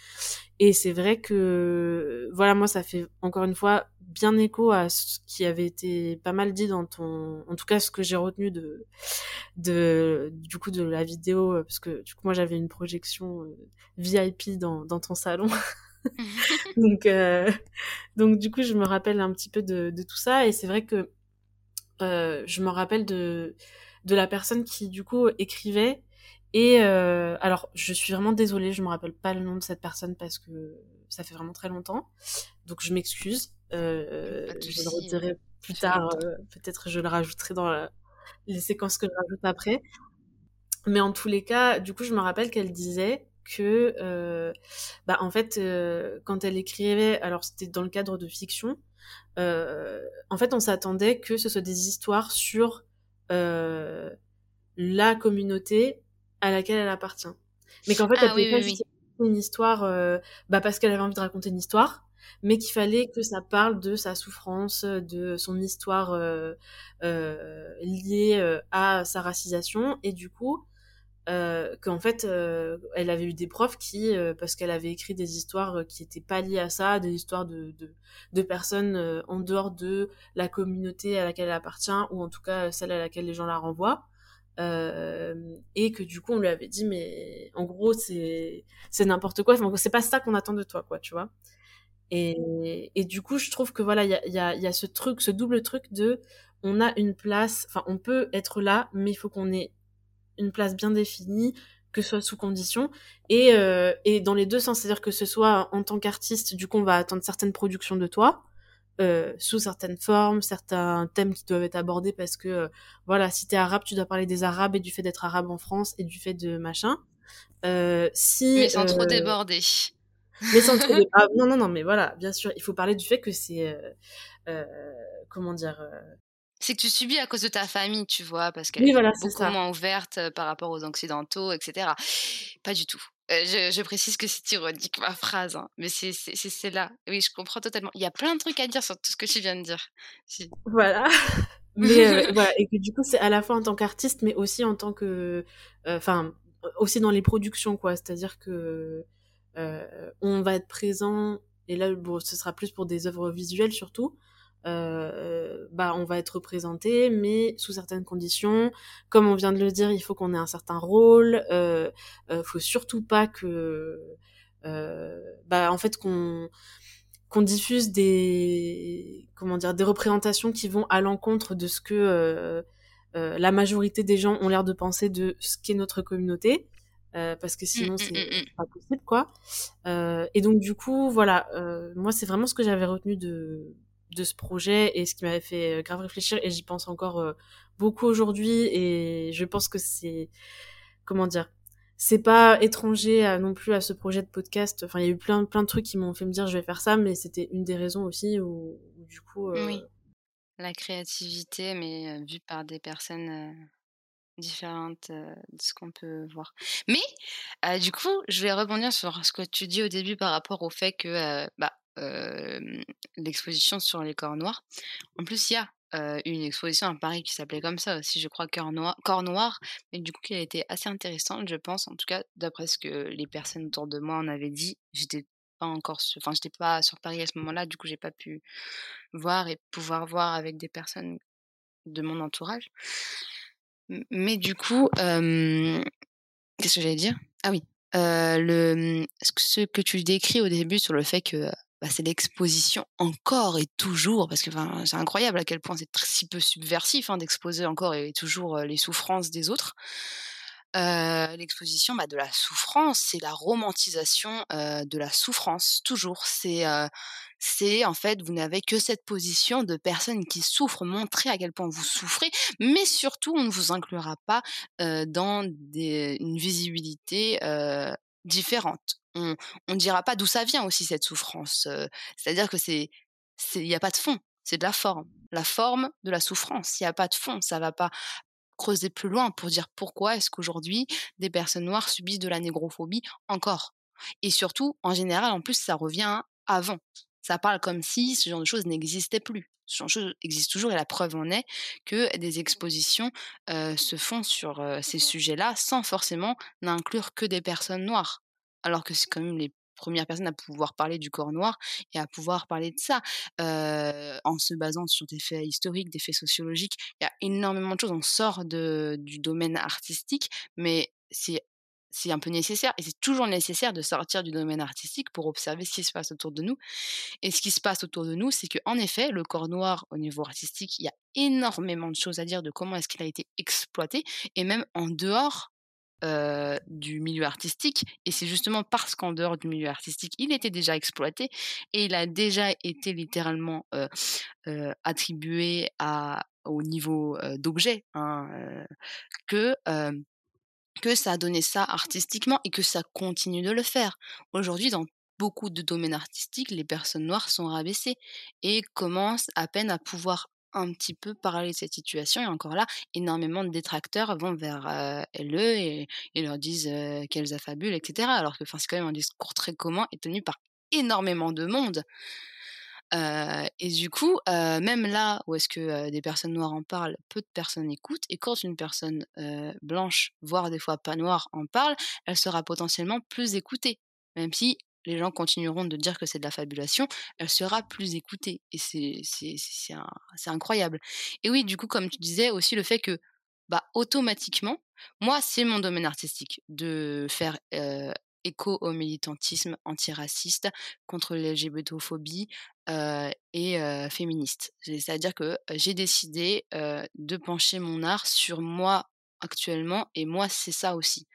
Et c'est vrai que voilà, moi ça fait encore une fois bien écho à ce qui avait été pas mal dit dans ton, en tout cas ce que j'ai retenu de de du coup de la vidéo, parce que du coup moi j'avais une projection euh, VIP dans dans ton salon. donc euh, donc du coup je me rappelle un petit peu de, de tout ça et c'est vrai que euh, je me rappelle de, de la personne qui, du coup, écrivait. Et euh, alors, je suis vraiment désolée, je me rappelle pas le nom de cette personne parce que ça fait vraiment très longtemps. Donc, je m'excuse. Euh, je le redirai plus tard. Peut-être je le rajouterai dans les séquences que je rajoute après. Mais en tous les cas, du coup, je me rappelle qu'elle disait que, bah, en fait, quand elle écrivait, alors c'était dans le cadre de fiction, en fait, on s'attendait que ce soit des histoires sur euh, la communauté à laquelle elle appartient. Mais qu'en fait, ah, elle oui, pas une histoire euh, bah, parce qu'elle avait envie de raconter une histoire, mais qu'il fallait que ça parle de sa souffrance, de son histoire euh, euh, liée à sa racisation. Et du coup, euh, qu'en fait euh, elle avait eu des profs qui euh, parce qu'elle avait écrit des histoires euh, qui étaient pas liées à ça des histoires de de, personnes en dehors de la communauté à laquelle elle appartient ou en tout cas celle à laquelle les gens la renvoient. Et que du coup on lui avait dit mais en gros c'est c'est n'importe quoi. C'est pas ça qu'on attend de toi quoi tu vois. Et, et du coup je trouve que voilà il y a, y, y a ce truc ce double truc de on a une place enfin on peut être là mais il faut qu'on ait une place bien définie, que ce soit sous condition, et, euh, et dans les deux sens, c'est-à-dire que ce soit en tant qu'artiste, du coup, on va attendre certaines productions de toi, euh, sous certaines formes, certains thèmes qui doivent être abordés parce que, euh, voilà, si t'es arabe, tu dois parler des arabes et du fait d'être arabe en France et du fait de machin. Si, mais sans trop déborder. Mais sans trop déborder. Ah, non, non, non, mais voilà, bien sûr, il faut parler du fait que c'est, comment dire, c'est que tu subis à cause de ta famille, tu vois, parce qu'elle est beaucoup moins ouverte par rapport aux occidentaux, etc. Pas du tout. je, précise que c'est ironique ma phrase, hein, mais c'est là. Oui, je comprends totalement. Il y a plein de trucs à dire sur tout ce que tu viens de dire. Voilà. mais voilà, et que du coup, c'est à la fois en tant qu'artiste, mais aussi en tant que, enfin, aussi dans les productions, quoi. C'est-à-dire que on va être présent, et là, bon, ce sera plus pour des œuvres visuelles surtout euh, bah on va être représenté, mais sous certaines conditions. Comme on vient de le dire, il faut qu'on ait un certain rôle. Euh, euh, faut surtout pas que, euh, bah en fait qu'on qu'on diffuse des comment dire des représentations qui vont à l'encontre de ce que la majorité des gens ont l'air de penser de ce qu'est notre communauté. parce que sinon mmh, c'est pas possible quoi. et donc du coup voilà, moi c'est vraiment ce que j'avais retenu de de ce projet et ce qui m'avait fait grave réfléchir et j'y pense encore beaucoup aujourd'hui et je pense que c'est comment dire c'est pas étranger non plus à ce projet de podcast. Enfin il y a eu plein plein de trucs qui m'ont fait me dire je vais faire ça mais c'était une des raisons aussi où, du coup oui. La créativité mais vue par des personnes différentes de ce qu'on peut voir. Mais du coup je vais rebondir sur ce que tu dis au début par rapport au fait que bah l'exposition sur les corps noirs en plus il y a une exposition à Paris qui s'appelait comme ça aussi, je crois, Corps Noir, Corps Noir, mais du coup qui a été assez intéressante, je pense, en tout cas d'après ce que les personnes autour de moi en avaient dit. J'étais pas encore, enfin j'étais pas sur Paris à ce moment-là, du coup j'ai pas pu voir et pouvoir voir avec des personnes de mon entourage. Mais du coup, qu'est-ce que j'allais dire? Ah oui, le, ce que tu décris au début sur le fait que bah, c'est l'exposition encore et toujours, parce que c'est incroyable à quel point c'est si peu subversif hein, d'exposer encore et toujours les souffrances des autres. l'exposition bah, de la souffrance, c'est la romantisation de la souffrance, toujours. C'est en fait, vous n'avez que cette position de personne qui souffre, montrer à quel point vous souffrez, mais surtout, on ne vous inclura pas dans une visibilité différente. On ne dira pas d'où ça vient aussi cette souffrance. C'est-à-dire que c'est il n'y a pas de fond, c'est de la forme. La forme de la souffrance, il n'y a pas de fond, ça va pas creuser plus loin pour dire pourquoi est-ce qu'aujourd'hui des personnes noires subissent de la négrophobie encore. Et surtout, en général, en plus, ça revient avant. Ça parle comme si ce genre de choses n'existait plus. Ce genre de choses existe toujours et la preuve en est que des expositions se font sur ces sujets-là sans forcément n'inclure que des personnes noires. Alors que c'est quand même les premières personnes à pouvoir parler du corps noir et à pouvoir parler de ça en se basant sur des faits historiques, des faits sociologiques. Il y a énormément de choses. On sort de, du domaine artistique, mais c'est c'est un peu nécessaire et c'est toujours nécessaire de sortir du domaine artistique pour observer ce qui se passe autour de nous. Et ce qui se passe autour de nous, c'est qu'en effet, le corps noir au niveau artistique, il y a énormément de choses à dire de comment est-ce qu'il a été exploité et même en dehors du milieu artistique. Et c'est justement parce qu'en dehors du milieu artistique, il était déjà exploité et il a déjà été littéralement attribué à, au niveau d'objet hein, que que ça a donné ça artistiquement et que ça continue de le faire. Aujourd'hui, dans beaucoup de domaines artistiques, les personnes noires sont rabaissées et commencent à peine à pouvoir un petit peu parler de cette situation. Et encore là, énormément de détracteurs vont vers LE et, leur disent qu'elles affabulent, etc. Alors que c'est quand même un discours très commun et tenu par énormément de monde et du coup, même là où est-ce que des personnes noires en parlent, peu de personnes écoutent. Et quand une personne blanche, voire des fois pas noire, en parle, elle sera potentiellement plus écoutée. Même si les gens continueront de dire que c'est de la fabulation, elle sera plus écoutée. Et c'est incroyable. Et oui, du coup, comme tu disais, aussi le fait que, bah, automatiquement, moi, c'est mon domaine artistique de faire écho au militantisme antiraciste, contre l'LGBTophobie euh, et féministe. C'est-à-dire que j'ai décidé de pencher mon art sur moi actuellement, et moi, c'est ça aussi.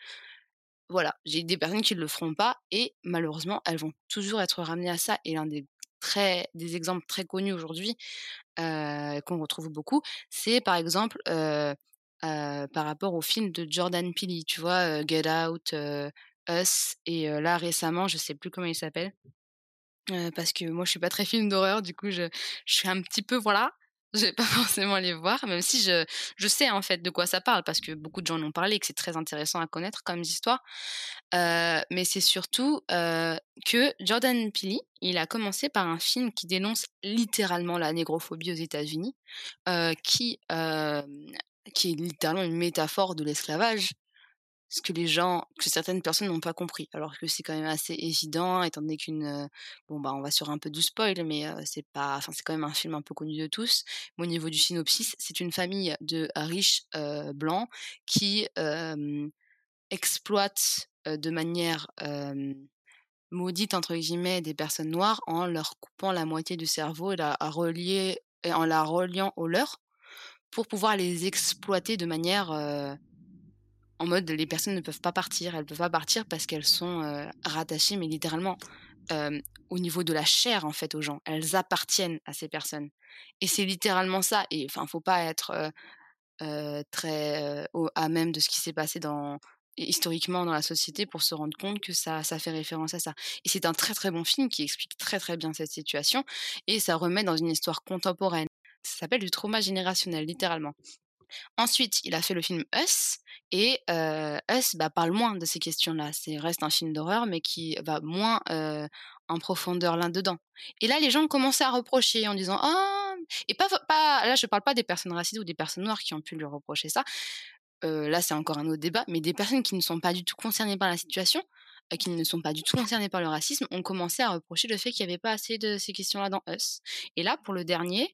Voilà, j'ai des personnes qui ne le feront pas, et malheureusement, elles vont toujours être ramenées à ça. Et l'un des, très, des exemples très connus aujourd'hui, qu'on retrouve beaucoup, c'est par exemple par rapport au film de Jordan Peele, tu vois, Get Out, Us, et là récemment, je sais plus comment il s'appelle, parce que moi je suis pas très film d'horreur, du coup je, je suis un petit peu voilà, je vais pas forcément les voir, même si je, je sais en fait de quoi ça parle, parce que beaucoup de gens en ont parlé et que c'est très intéressant à connaître comme histoire. mais c'est surtout que Jordan Peele, il a commencé par un film qui dénonce littéralement la négrophobie aux États-Unis, qui, qui est littéralement une métaphore de l'esclavage ce que les gens, que certaines personnes n'ont pas compris, alors que c'est quand même assez évident, étant donné qu'une, bon bah on va sur un peu du spoil, mais c'est pas, enfin c'est quand même un film un peu connu de tous. Mais au niveau du synopsis, c'est une famille de riches blancs qui exploitent de manière maudite entre guillemets des personnes noires en leur coupant la moitié du cerveau et, la, relier, en la reliant au leur pour pouvoir les exploiter de manière en mode les personnes ne peuvent pas partir, elles peuvent pas partir parce qu'elles sont rattachées mais littéralement au niveau de la chair en fait aux gens, elles appartiennent à ces personnes. Et c'est littéralement ça et enfin faut pas être très à même de ce qui s'est passé dans historiquement dans la société pour se rendre compte que ça, ça fait référence à ça. Et c'est un très très bon film qui explique très très bien cette situation et ça remet dans une histoire contemporaine. Ça s'appelle du trauma générationnel, littéralement. Ensuite, il a fait le film Us, et Us bah, parle moins de ces questions-là. C'est reste un film d'horreur, mais qui va moins en profondeur là-dedans. Et là, les gens commencé à reprocher en disant «Ah!» et pas, pas là, je parle pas des personnes racisées ou des personnes noires qui ont pu lui reprocher ça. là, c'est encore un autre débat, mais des personnes qui ne sont pas du tout concernées par la situation, qui ne sont pas du tout concernées par le racisme, ont commencé à reprocher le fait qu'il n'y avait pas assez de ces questions-là dans Us. Et là, pour le dernier,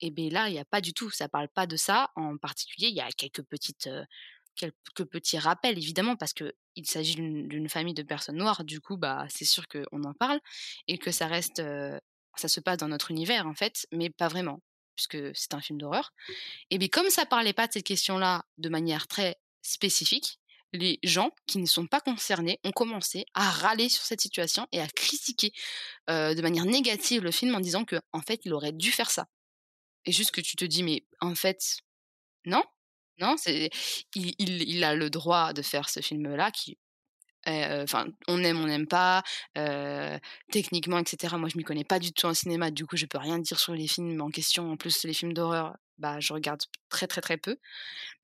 et bien là, il n'y a pas du tout, ça parle pas de ça. En particulier, il y a quelques petites, quelques petits rappels évidemment parce que il s'agit d'une famille de personnes noires. Du coup, bah c'est sûr qu'on en parle et que ça reste, ça se passe dans notre univers en fait, mais pas vraiment puisque c'est un film d'horreur. Et bien comme ça parlait pas de cette question-là de manière très spécifique, les gens qui ne sont pas concernés ont commencé à râler sur cette situation et à critiquer de manière négative le film en disant que en fait il aurait dû faire ça et juste que tu te dis, mais en fait, non, non, c'est, il, il, a le droit de faire ce film-là qui, enfin, on aime, on n'aime pas, techniquement, etc. Moi, je m'y connais pas du tout en cinéma, du coup, je peux rien dire sur les films en question. En plus, les films d'horreur, bah, je regarde très, très, très peu.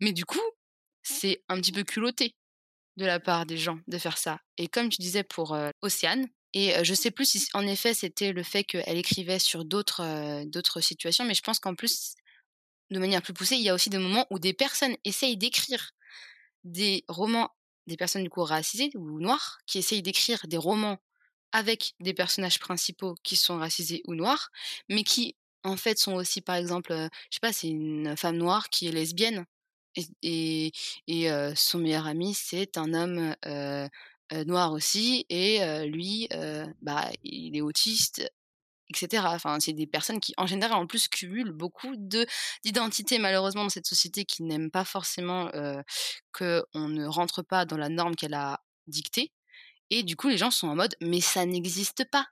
Mais du coup, c'est un petit peu culotté de la part des gens de faire ça. Et comme tu disais pour Océane, et je sais plus si en effet c'était le fait qu'elle écrivait sur d'autres d'autres situations, mais je pense qu'en plus, de manière plus poussée, il y a aussi des moments où des personnes essayent d'écrire des romans, des personnes du coup racisées ou noires, qui essayent d'écrire des romans avec des personnages principaux qui sont racisés ou noirs, mais qui en fait sont aussi par exemple, je sais pas, c'est une femme noire qui est lesbienne et, et, son meilleur ami c'est un homme noir aussi, et lui, bah, il est autiste, etc. Enfin, c'est des personnes qui, en général, en plus, cumulent beaucoup de d'identités, malheureusement, dans cette société qui n'aime pas forcément qu'on ne rentre pas dans la norme qu'elle a dictée. Et du coup, les gens sont en mode, mais ça n'existe pas.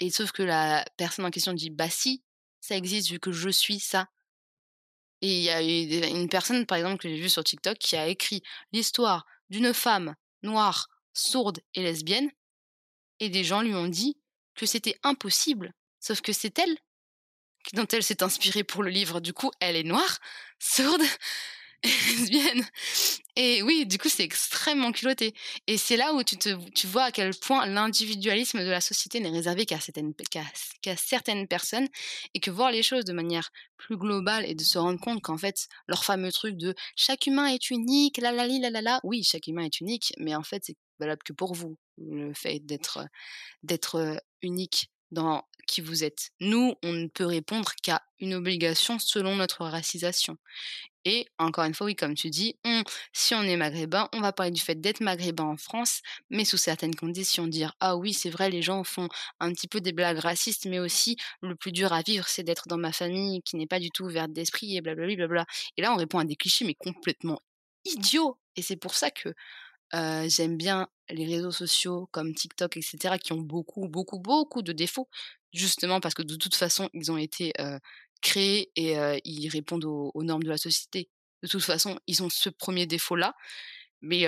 Et sauf que la personne en question dit, bah si, ça existe vu que je suis ça. Et il y a une personne, par exemple, que j'ai vue sur TikTok qui a écrit l'histoire d'une femme noire sourde et lesbienne, et des gens lui ont dit que c'était impossible, sauf que c'est elle dont elle s'est inspirée pour le livre. Du coup, elle est noire, sourde et lesbienne. Et oui, du coup, c'est extrêmement culotté. Et c'est là où tu, te, tu vois à quel point l'individualisme de la société n'est réservé qu'à certaines, certaines personnes et que voir les choses de manière plus globale et de se rendre compte qu'en fait, leur fameux truc de chaque humain est unique, la la la la la, oui, chaque humain est unique, mais en fait, c'est valable que pour vous, le fait d'être d'être unique dans qui vous êtes. Nous, on ne peut répondre qu'à une obligation selon notre racisation. Et encore une fois, oui, comme tu dis, si on est maghrébin, on va parler du fait d'être maghrébin en France, mais sous certaines conditions. Dire, ah oui, c'est vrai, les gens font un petit peu des blagues racistes, mais aussi le plus dur à vivre, c'est d'être dans ma famille qui n'est pas du tout ouverte d'esprit et blablabla. Bla, Et là, on répond à des clichés, mais complètement idiots. Et c'est pour ça que j'aime bien les réseaux sociaux comme TikTok, etc., qui ont beaucoup, beaucoup, beaucoup de défauts, justement parce que de toute façon, ils ont été créés et ils répondent aux, normes de la société. De toute façon, ils ont ce premier défaut-là. Mais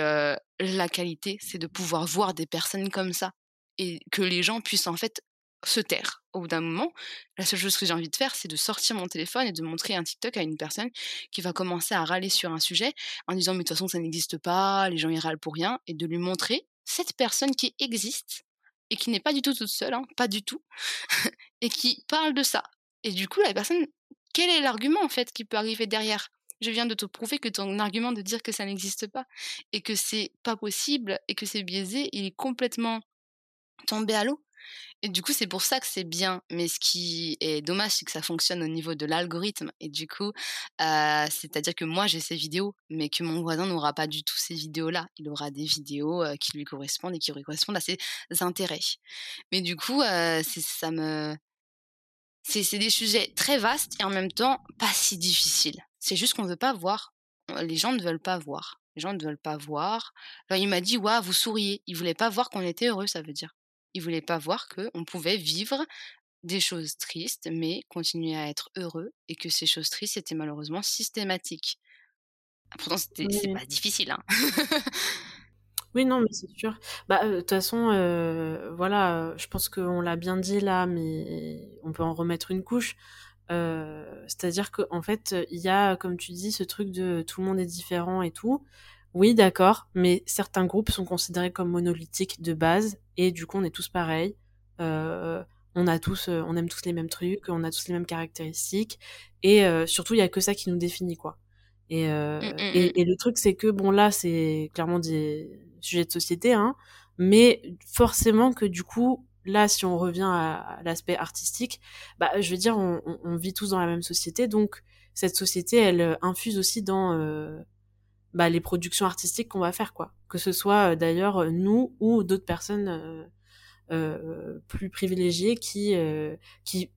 la qualité, c'est de pouvoir voir des personnes comme ça et que les gens puissent en fait se taire. Au bout d'un moment, la seule chose que j'ai envie de faire, c'est de sortir mon téléphone et de montrer un TikTok à une personne qui va commencer à râler sur un sujet en disant mais de toute façon ça n'existe pas, les gens y râlent pour rien, et de lui montrer cette personne qui existe et qui n'est pas du tout toute seule, hein, pas du tout, et qui parle de ça. Et du coup, la personne, quel est l'argument en fait qui peut arriver derrière? Je viens de te prouver que ton argument de dire que ça n'existe pas et que c'est pas possible et que c'est biaisé, il est complètement tombé à l'eau. Et du coup, c'est pour ça que c'est bien. Mais ce qui est dommage, c'est que ça fonctionne au niveau de l'algorithme. Et du coup, euh, c'est-à-dire que moi, j'ai ces vidéos, mais que mon voisin n'aura pas du tout ces vidéos-là. Il aura des vidéos euh, qui lui correspondent et qui correspondent à ses intérêts. Mais du coup, euh, ça me... C'est des sujets très vastes et en même temps pas si difficiles. C'est juste qu'on ne veut pas voir. Les gens ne veulent pas voir. Les gens ne veulent pas voir. Alors, il m'a dit, waouh, vous souriez. Il voulait pas voir qu'on était heureux, ça veut dire. Il voulait pas voir qu'on pouvait vivre des choses tristes, mais continuer à être heureux et que ces choses tristes étaient malheureusement systématiques. Ah, pourtant, c'est pas difficile. Hein. oui, non, mais c'est sûr. Bah, de toute façon, voilà, je pense qu'on l'a bien dit là, mais on peut en remettre une couche. C'est-à-dire qu'en fait, il y a, comme tu dis, ce truc de tout le monde est différent et tout. Oui, d'accord, mais certains groupes sont considérés comme monolithiques de base, et du coup, on est tous pareils. Euh, on a tous, euh, on aime tous les mêmes trucs, on a tous les mêmes caractéristiques, et euh, surtout, il y a que ça qui nous définit, quoi. Et, mmh, mmh, mmh. et, le truc, c'est que bon, là, c'est clairement des sujets de société, hein, mais forcément que du coup, là, si on revient à, l'aspect artistique, bah, je veux dire, on, on, vit tous dans la même société, donc cette société, elle infuse aussi dans bah, les productions artistiques qu'on va faire, quoi. Que ce soit euh, d'ailleurs euh, nous ou d'autres personnes euh, plus privilégiées qui, qui,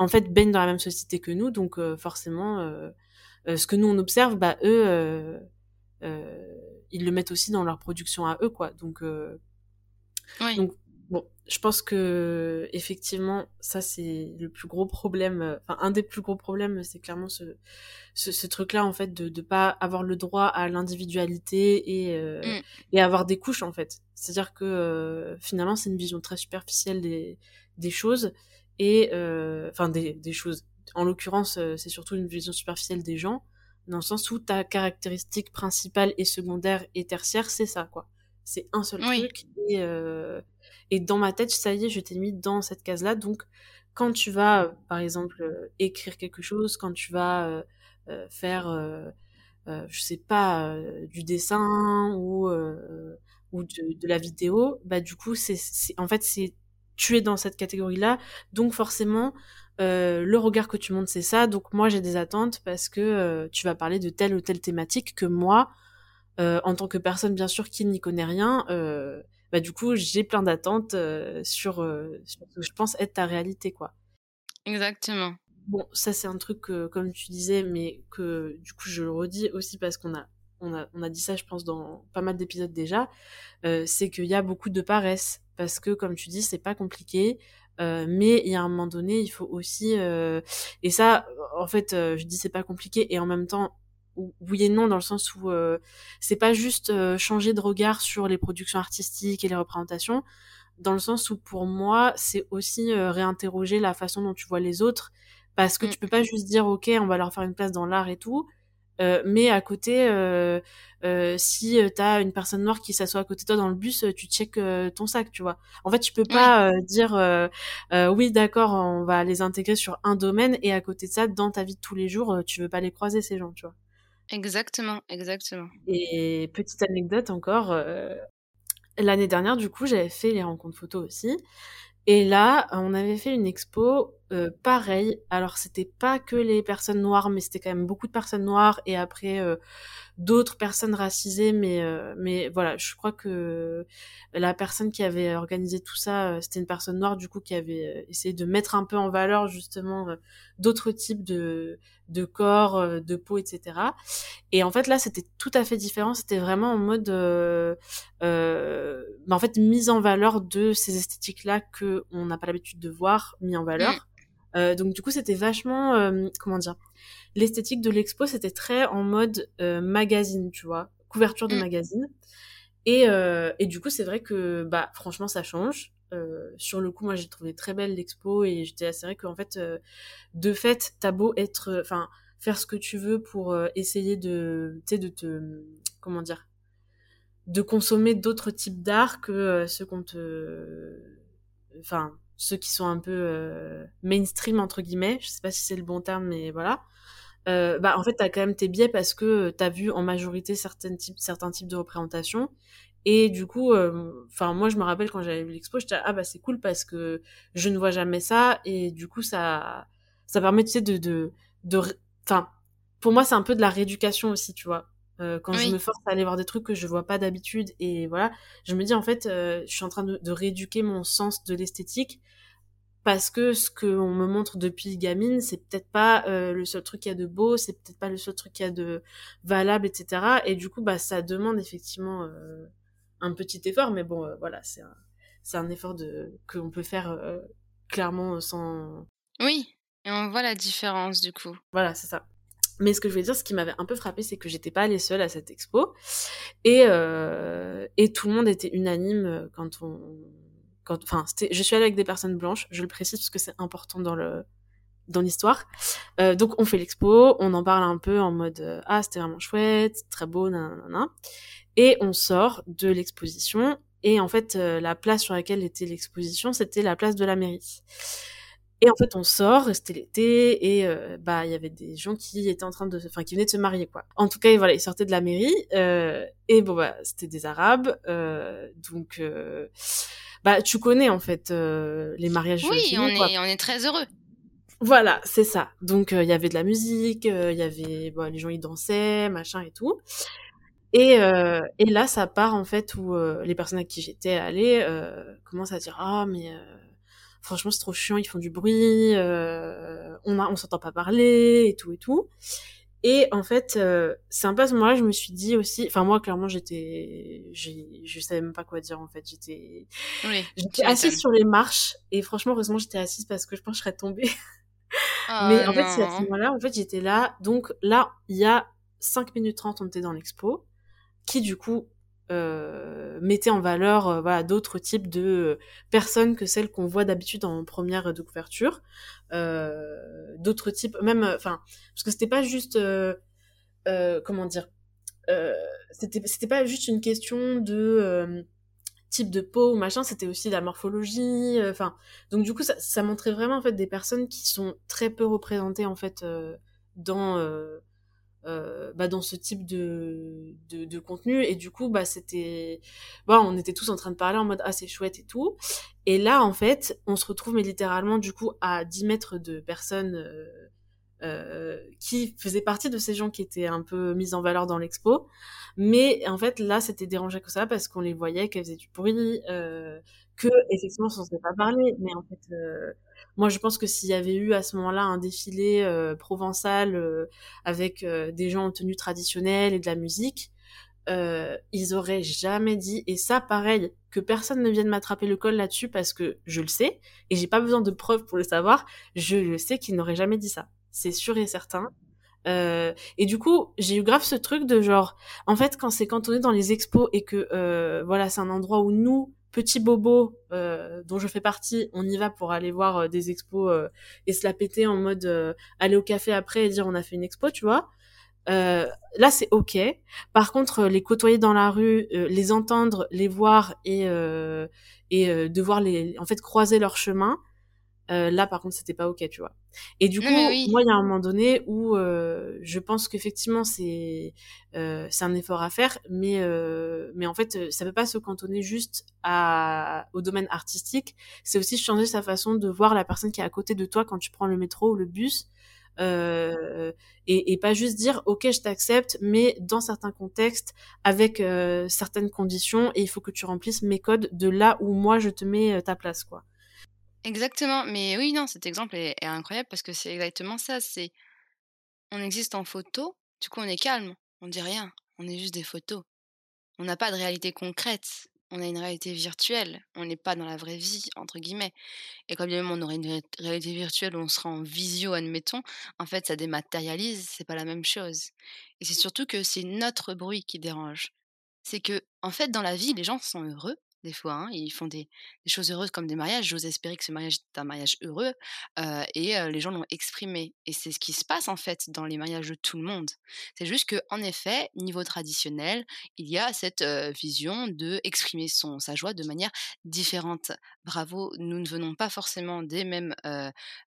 en fait, baignent dans la même société que nous. Donc, forcément, ce que nous, on observe, bah, eux, ils le mettent aussi dans leur production à eux, quoi. Donc, oui. donc bon, je pense que effectivement, ça c'est le plus gros problème. Enfin, un des plus gros problèmes, c'est clairement ce, ce, truc-là en fait de ne pas avoir le droit à l'individualité et euh, mm. et avoir des couches en fait. C'est-à-dire que euh, finalement, c'est une vision très superficielle des des choses et euh, enfin des des choses. En l'occurrence, c'est surtout une vision superficielle des gens dans le sens où ta caractéristique principale et secondaire et tertiaire, c'est ça quoi. C'est un seul truc et et dans ma tête, ça y est, je t'ai mis dans cette case-là. Donc, quand tu vas, euh, par exemple, euh, écrire quelque chose, quand tu vas euh, faire, je sais pas, du dessin ou ou de, la vidéo, bah du coup, c'est en fait c'est tu es dans cette catégorie-là, donc forcément. le regard que tu montes, c'est ça. Donc moi, j'ai des attentes parce que tu vas parler de telle ou telle thématique que moi, en tant que personne, bien sûr, qui n'y connaît rien, bah du coup j'ai plein d'attentes euh, sur, euh, sur, ce que je pense être ta réalité quoi. Exactement. Bon, ça c'est un truc que, comme tu disais, mais que du coup je le redis aussi parce qu'on a on a, on a dit ça, je pense, dans pas mal d'épisodes déjà, euh, c'est qu'il y a beaucoup de paresse. Parce que, comme tu dis, c'est pas compliqué. Euh, mais il y a un moment donné, il faut aussi... Euh, et ça, en fait, je dis c'est pas compliqué, et en même temps, oui et non dans le sens où euh, c'est pas juste euh, changer de regard sur les productions artistiques et les représentations. Dans le sens où pour moi c'est aussi euh, réinterroger la façon dont tu vois les autres. Parce que mm. tu peux pas juste dire ok on va leur faire une place dans l'art et tout mais à côté si t'as une personne noire qui s'assoit à côté de toi dans le bus tu check ton sac tu vois. En fait tu peux pas dire oui d'accord on va les intégrer sur un domaine et à côté de ça dans ta vie de tous les jours tu veux pas les croiser ces gens tu vois Exactement, exactement. Et petite anecdote encore, euh, l'année dernière, du coup, j'avais fait les rencontres photos aussi. Et là, on avait fait une expo euh, pareil. Alors, c'était pas que les personnes noires, mais c'était quand même beaucoup de personnes noires. Et après, euh, d'autres personnes racisées, mais euh, mais voilà, je crois que la personne qui avait organisé tout ça, euh, c'était une personne noire du coup qui avait euh, essayé de mettre un peu en valeur justement d'autres types de de corps, de peau, etc. Et en fait là, c'était tout à fait différent. C'était vraiment en mode, euh, bah, en fait, mise en valeur de ces esthétiques là que on n'a pas l'habitude de voir mis en valeur. Mmh. donc du coup, c'était vachement, comment dire l'esthétique de l'expo, c'était très en mode euh, magazine, tu vois, couverture de mm. magazine. Et, euh, et du coup, c'est vrai que, bah, franchement, ça change. Euh, sur le coup, moi, j'ai trouvé très belle l'expo et j'étais assez vrai qu'en fait, de fait, t'as beau être, enfin, faire ce que tu veux pour essayer de, tu sais, de te, comment dire, de consommer d'autres types d'art que ceux qu'on te, enfin, ceux qui sont un peu mainstream entre guillemets. Je sais pas si c'est le bon terme, mais voilà. Euh, bah en fait t'as quand même tes biais parce que t'as vu en majorité certains types certains types de représentations Et du coup, enfin moi je me rappelle quand j'avais vu l'expo, j'étais ah bah c'est cool parce que je ne vois jamais ça et du coup ça ça permet tu sais de de de enfin pour moi c'est un peu de la rééducation aussi, tu vois. Quand je me force à aller voir des trucs que je vois pas d'habitude et voilà, je me dis en fait je suis en train de, de rééduquer mon sens de l'esthétique parce que ce qu'on me montre depuis gamine, c'est peut-être pas euh, le seul truc qu'il y a de beau, c'est peut-être pas le seul truc qu'il y a de valable, etc. Et du coup, bah, ça demande effectivement euh, un petit effort, mais bon, euh, voilà, c'est un, c'est un effort de qu'on peut faire clairement sans. Oui, et on voit la différence du coup. Voilà, c'est ça. Mais ce que je voulais dire, ce qui m'avait un peu frappé, c'est que j'étais pas allée seule à cette expo, et et tout le monde était unanime quand on enfin, je suis allée avec des personnes blanches, je le précise parce que c'est important dans le dans l'histoire. Euh, donc on fait l'expo, on en parle un peu en mode euh, ah c'était vraiment chouette, très beau, nanana. Et on sort de l'exposition et en fait euh, la place sur laquelle était l'exposition c'était la place de la mairie. Et en fait on sort, c'était l'été et bah il y avait des gens qui étaient en train de, enfin qui venaient de se marier quoi. En tout cas voilà ils sortaient de la mairie et bon bah c'était des arabes donc bah tu connais en fait euh, les mariages oui on est on est très heureux. Voilà c'est ça. Donc euh, il y avait de la musique euh, il y avait bon, les gens ils dansaient machin et tout. Et et là ça part en fait où les personnes à qui j'étais allée commencent à dire ah mais franchement c'est trop chiant ils font du bruit on a on s'entend pas parler et tout et tout. Et en fait, euh, c'est un peu à ce moment-là, je me suis dit aussi, enfin moi clairement j'étais, je savais même pas quoi dire en fait, j'étais, oui, j'étais assise sur les marches et franchement heureusement j'étais assise parce que je pense que je serais tombée. Oh Mais en fait c'est à ce moment-là, en fait j'étais là, donc là il y a 5 minutes 30 on était dans l'expo, qui du coup euh, mettait en valeur euh, d'autres types de euh, personnes que celles qu'on voit d'habitude en première de couverture. D'autres types même enfin parce que c'était pas juste comment dire c'était pas juste une question de type de peau ou machin c'était aussi la morphologie enfin donc du coup ça, ça, montrait vraiment des personnes qui sont très peu représentées en fait dans euh, bah, dans ce type de, de, contenu. Et du coup bah c'était bon on était tous en train de parler en mode ah c'est chouette et tout. Et là en fait on se retrouve mais littéralement du coup à 10 mètres de personnes euh, euh, qui faisaient partie de ces gens qui étaient un peu mis en valeur dans l'expo. Mais en fait là c'était dérangé que ça parce qu'on les voyait qu'elles faisaient du bruit euh, que effectivement on ne pas parler mais en fait moi, je pense que s'il y avait eu à ce moment-là un défilé euh, provençal euh, avec euh, des gens en tenue traditionnelle et de la musique, ils auraient jamais dit, et ça, pareil, que personne ne vienne m'attraper le col là-dessus parce que je le sais, et j'ai pas besoin de preuves pour le savoir, je le sais qu'ils n'auraient jamais dit ça. C'est sûr et certain. et du coup, j'ai eu grave ce truc de genre, en fait, quand c'est cantonné dans les expos et que voilà, c'est un endroit où nous, petit bobo euh, dont je fais partie, on y va pour aller voir euh, des expos euh, et se la péter en mode aller au café après et dire on a fait une expo, tu vois. là c'est ok. Par contre, les côtoyer dans la rue, les entendre, les voir et et devoir les en fait croiser leur chemin, euh, là, par contre, c'était pas ok, tu vois. Et du coup, moi, il y a un moment donné où euh, je pense qu'effectivement, c'est euh, c'est un effort à faire, mais mais en fait, ça peut pas se cantonner juste à au domaine artistique. C'est aussi changer sa façon de voir la personne qui est à côté de toi quand tu prends le métro ou le bus. Euh, et, et, pas juste dire ok je t'accepte mais dans certains contextes avec certaines conditions et il faut que tu remplisses mes codes de là où moi je te mets ta place quoi Exactement, mais oui, non, cet exemple est, incroyable parce que c'est exactement ça. C'est on existe en photo, du coup on est calme, on dit rien, on est juste des photos. On n'a pas de réalité concrète, on a une réalité virtuelle, on n'est pas dans la vraie vie entre guillemets. Et quand bien même on aurait une réalité virtuelle où on sera en visio, admettons, en fait ça dématérialise, c'est pas la même chose. Et c'est surtout que c'est notre bruit qui dérange. C'est que en fait dans la vie les gens sont heureux des fois. Hein. Ils font des, choses heureuses comme des mariages. J'ose espérer que ce mariage est un mariage heureux et les gens l'ont exprimé. Et c'est ce qui se passe en fait dans les mariages de tout le monde. C'est juste que en effet, niveau traditionnel, il y a cette vision de exprimer son sa joie de manière différente. Bravo, nous ne venons pas forcément des mêmes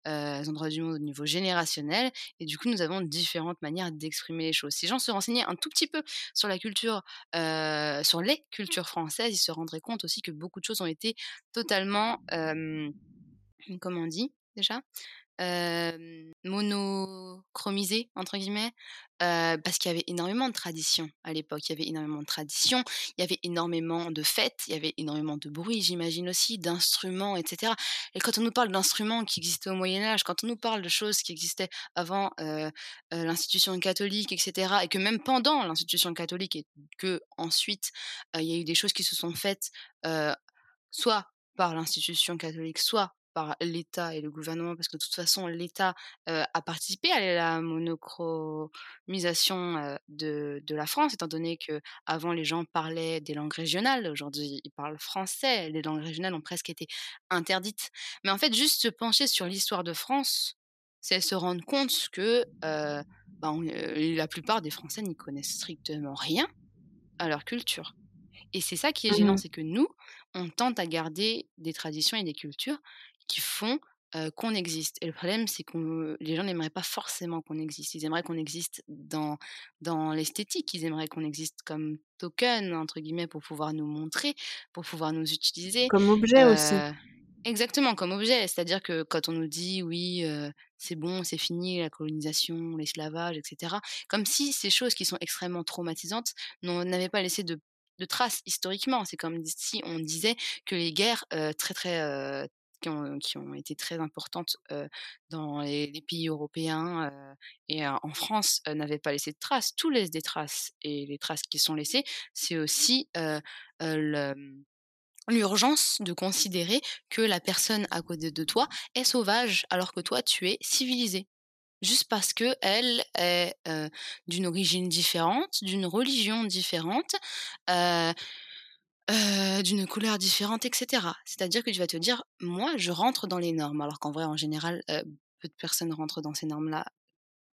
endroits du monde au niveau générationnel et du coup nous avons différentes manières d'exprimer les choses. Si les gens se renseignaient un tout petit peu sur la culture, sur les cultures françaises, ils se rendraient compte aussi que beaucoup de choses ont été totalement, comment on dit déjà? Monochromisées entre guillemets parce qu'il y avait énormément de traditions à l'époque. Il y avait énormément de traditions, il y avait énormément de fêtes, il y avait énormément de bruit, j'imagine aussi, d'instruments, etc. Et quand on nous parle d'instruments qui existaient au Moyen Âge, quand on nous parle de choses qui existaient avant l'institution catholique, etc., et que même pendant l'institution catholique et que ensuite il y a eu des choses qui se sont faites, soit par l'institution catholique, soit par l'État et le gouvernement, parce que de toute façon, l'État a participé à la monochromisation de, de, la France, étant donné que avant les gens parlaient des langues régionales, aujourd'hui ils parlent français, les langues régionales ont presque été interdites. Mais en fait, juste se pencher sur l'histoire de France, c'est se rendre compte que ben, la plupart des Français n'y connaissent strictement rien à leur culture. Et c'est ça qui est gênant, mmh c'est que nous, on tente à garder des traditions et des cultures qui font qu'on existe. Et le problème, c'est que les gens n'aimeraient pas forcément qu'on existe. Ils aimeraient qu'on existe dans, dans l'esthétique. Ils aimeraient qu'on existe comme token, entre guillemets, pour pouvoir nous montrer, pour pouvoir nous utiliser. Comme objet aussi. Exactement, comme objet. C'est-à-dire que quand on nous dit, oui, c'est bon, c'est fini, la colonisation, l'esclavage, etc., comme si ces choses qui sont extrêmement traumatisantes n'avaient pas laissé de traces historiquement. C'est comme si on disait que les guerres très très qui ont, été très importantes dans les, pays européens et en France n'avaient pas laissé de traces. Tout laisse des traces. Et les traces qui sont laissées, c'est aussi l'urgence de considérer que la personne à côté de toi est sauvage alors que toi tu es civilisé juste parce que elle est d'une origine différente, d'une religion différente, d'une couleur différente, etc. C'est-à-dire que tu vas te dire, moi, je rentre dans les normes, alors qu'en vrai, en général, peu de personnes rentrent dans ces normes-là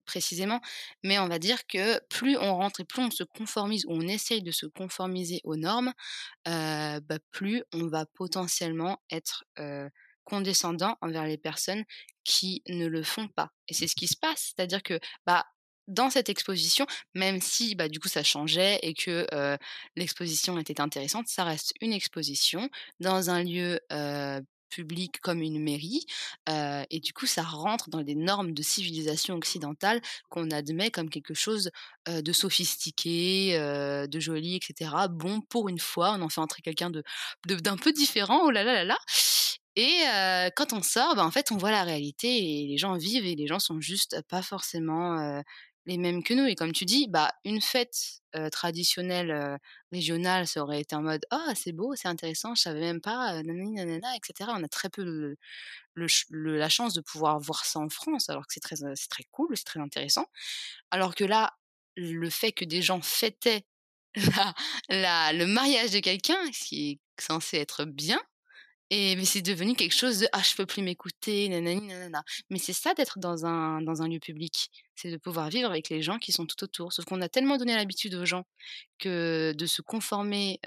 précisément, mais on va dire que plus on rentre et plus on se conformise ou on essaye de se conformiser aux normes, bah, plus on va potentiellement être condescendant envers les personnes qui ne le font pas. Et c'est ce qui se passe, c'est-à-dire que bah dans cette exposition, même si bah, du coup ça changeait et que l'exposition était intéressante, ça reste une exposition dans un lieu public comme une mairie, et du coup ça rentre dans les normes de civilisation occidentale qu'on admet comme quelque chose de sophistiqué, de joli, etc. Bon, pour une fois, on en fait entrer quelqu'un de d'un peu différent, oh là là là là. Et quand on sort, bah, en fait, on voit la réalité et les gens vivent et les gens sont juste pas forcément les mêmes que nous. Et comme tu dis, bah, une fête traditionnelle régionale, ça aurait été en mode Ah, c'est beau, c'est intéressant, je savais même pas, nanana, etc. On a très peu la chance de pouvoir voir ça en France, alors que c'est très, très cool, c'est très intéressant. Alors que là, le fait que des gens fêtaient la, le mariage de quelqu'un, ce qui est censé être bien, et mais c'est devenu quelque chose de ah je peux plus m'écouter nanani nanana. Mais c'est ça d'être dans un dans un lieu public, c'est de pouvoir vivre avec les gens qui sont tout autour. Sauf qu'on a tellement donné l'habitude aux gens que de se conformer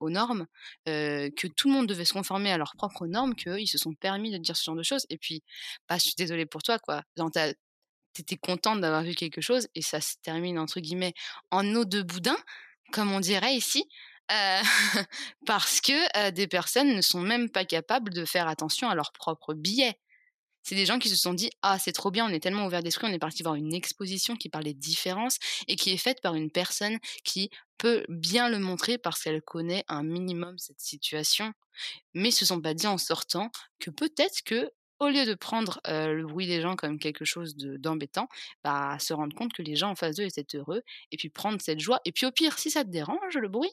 aux normes, que tout le monde devait se conformer à leurs propres normes, qu'ils se sont permis de dire ce genre de choses. Et puis, bah, je suis désolée pour toi quoi. T'étais contente d'avoir vu quelque chose et ça se termine entre guillemets en eau de boudin, comme on dirait ici. Euh, parce que euh, des personnes ne sont même pas capables de faire attention à leurs propres billets. C'est des gens qui se sont dit ah c'est trop bien, on est tellement ouvert d'esprit, on est parti voir une exposition qui parle des différences et qui est faite par une personne qui peut bien le montrer parce qu'elle connaît un minimum cette situation, mais se sont pas dit en sortant que peut-être que au lieu de prendre le bruit des gens comme quelque chose d'embêtant, bah, se rendre compte que les gens en face d'eux étaient heureux, et puis prendre cette joie. Et puis au pire, si ça te dérange le bruit,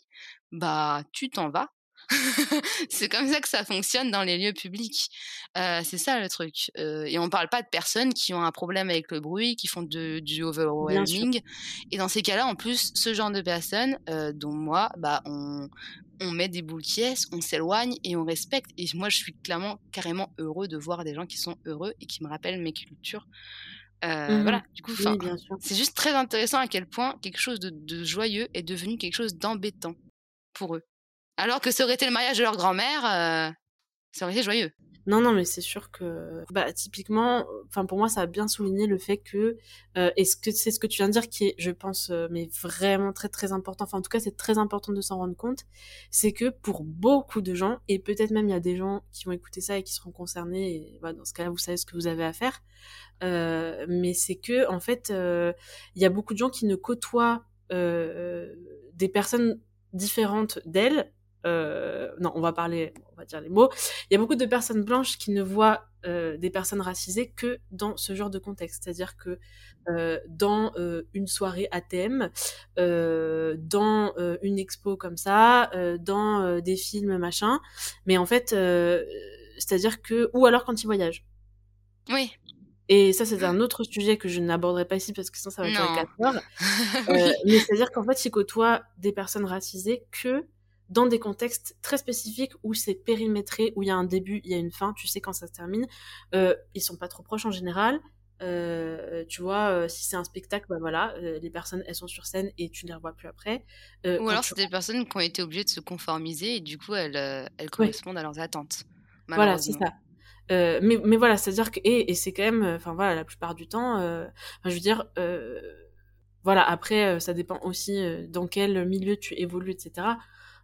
bah tu t'en vas. c'est comme ça que ça fonctionne dans les lieux publics. c'est ça le truc. et on parle pas de personnes qui ont un problème avec le bruit, qui font de, du overwhelming. Et dans ces cas-là, en plus, ce genre de personnes, dont moi, bah, on, on met des boules qui on s'éloigne et on respecte. Et moi, je suis clairement, carrément heureux de voir des gens qui sont heureux et qui me rappellent mes cultures. Euh, mmh voilà, du coup, c'est juste très intéressant à quel point quelque chose de, joyeux est devenu quelque chose d'embêtant pour eux. Alors que ça aurait été le mariage de leur grand-mère, euh, ça aurait été joyeux. Non, non, mais c'est sûr que, bah, typiquement, enfin, pour moi, ça a bien souligné le fait que, euh, et ce que c'est ce que tu viens de dire qui est, je pense, euh, mais vraiment très, très important. Enfin, en tout cas, c'est très important de s'en rendre compte. C'est que pour beaucoup de gens, et peut-être même il y a des gens qui vont écouter ça et qui seront concernés, et bah, dans ce cas-là, vous savez ce que vous avez à faire. Euh, mais c'est que, en fait, euh, il y a beaucoup de gens qui ne côtoient des personnes différentes d'elles euh, non, on va parler, on va dire les mots. Il y a beaucoup de personnes blanches qui ne voient euh, des personnes racisées que dans ce genre de contexte, c'est-à-dire que euh, dans une soirée ATM, dans une expo comme ça, dans des films machin, mais en fait, c'est-à-dire que ou alors quand ils voyagent. Oui. Et ça, c'est un autre sujet que je n'aborderai pas ici parce que sinon ça va être 4 heures. mais c'est-à-dire qu'en fait, ils côtoient des personnes racisées que dans des contextes très spécifiques où c'est périmétré, où il y a un début, il y a une fin, tu sais quand ça se termine. Euh, ils sont pas trop proches en général. Euh, tu vois, euh, si c'est un spectacle, bah voilà, euh, les personnes elles sont sur scène et tu ne les revois plus après. Ou alors c'est des personnes qui ont été obligées de se conformiser et du coup elles, elles correspondent à leurs attentes. Voilà, c'est ça. mais, mais voilà, c'est-à-dire que, et, et c'est quand même, enfin voilà, la plupart du temps, je veux dire, voilà, après, ça dépend aussi dans quel milieu tu évolues, etc.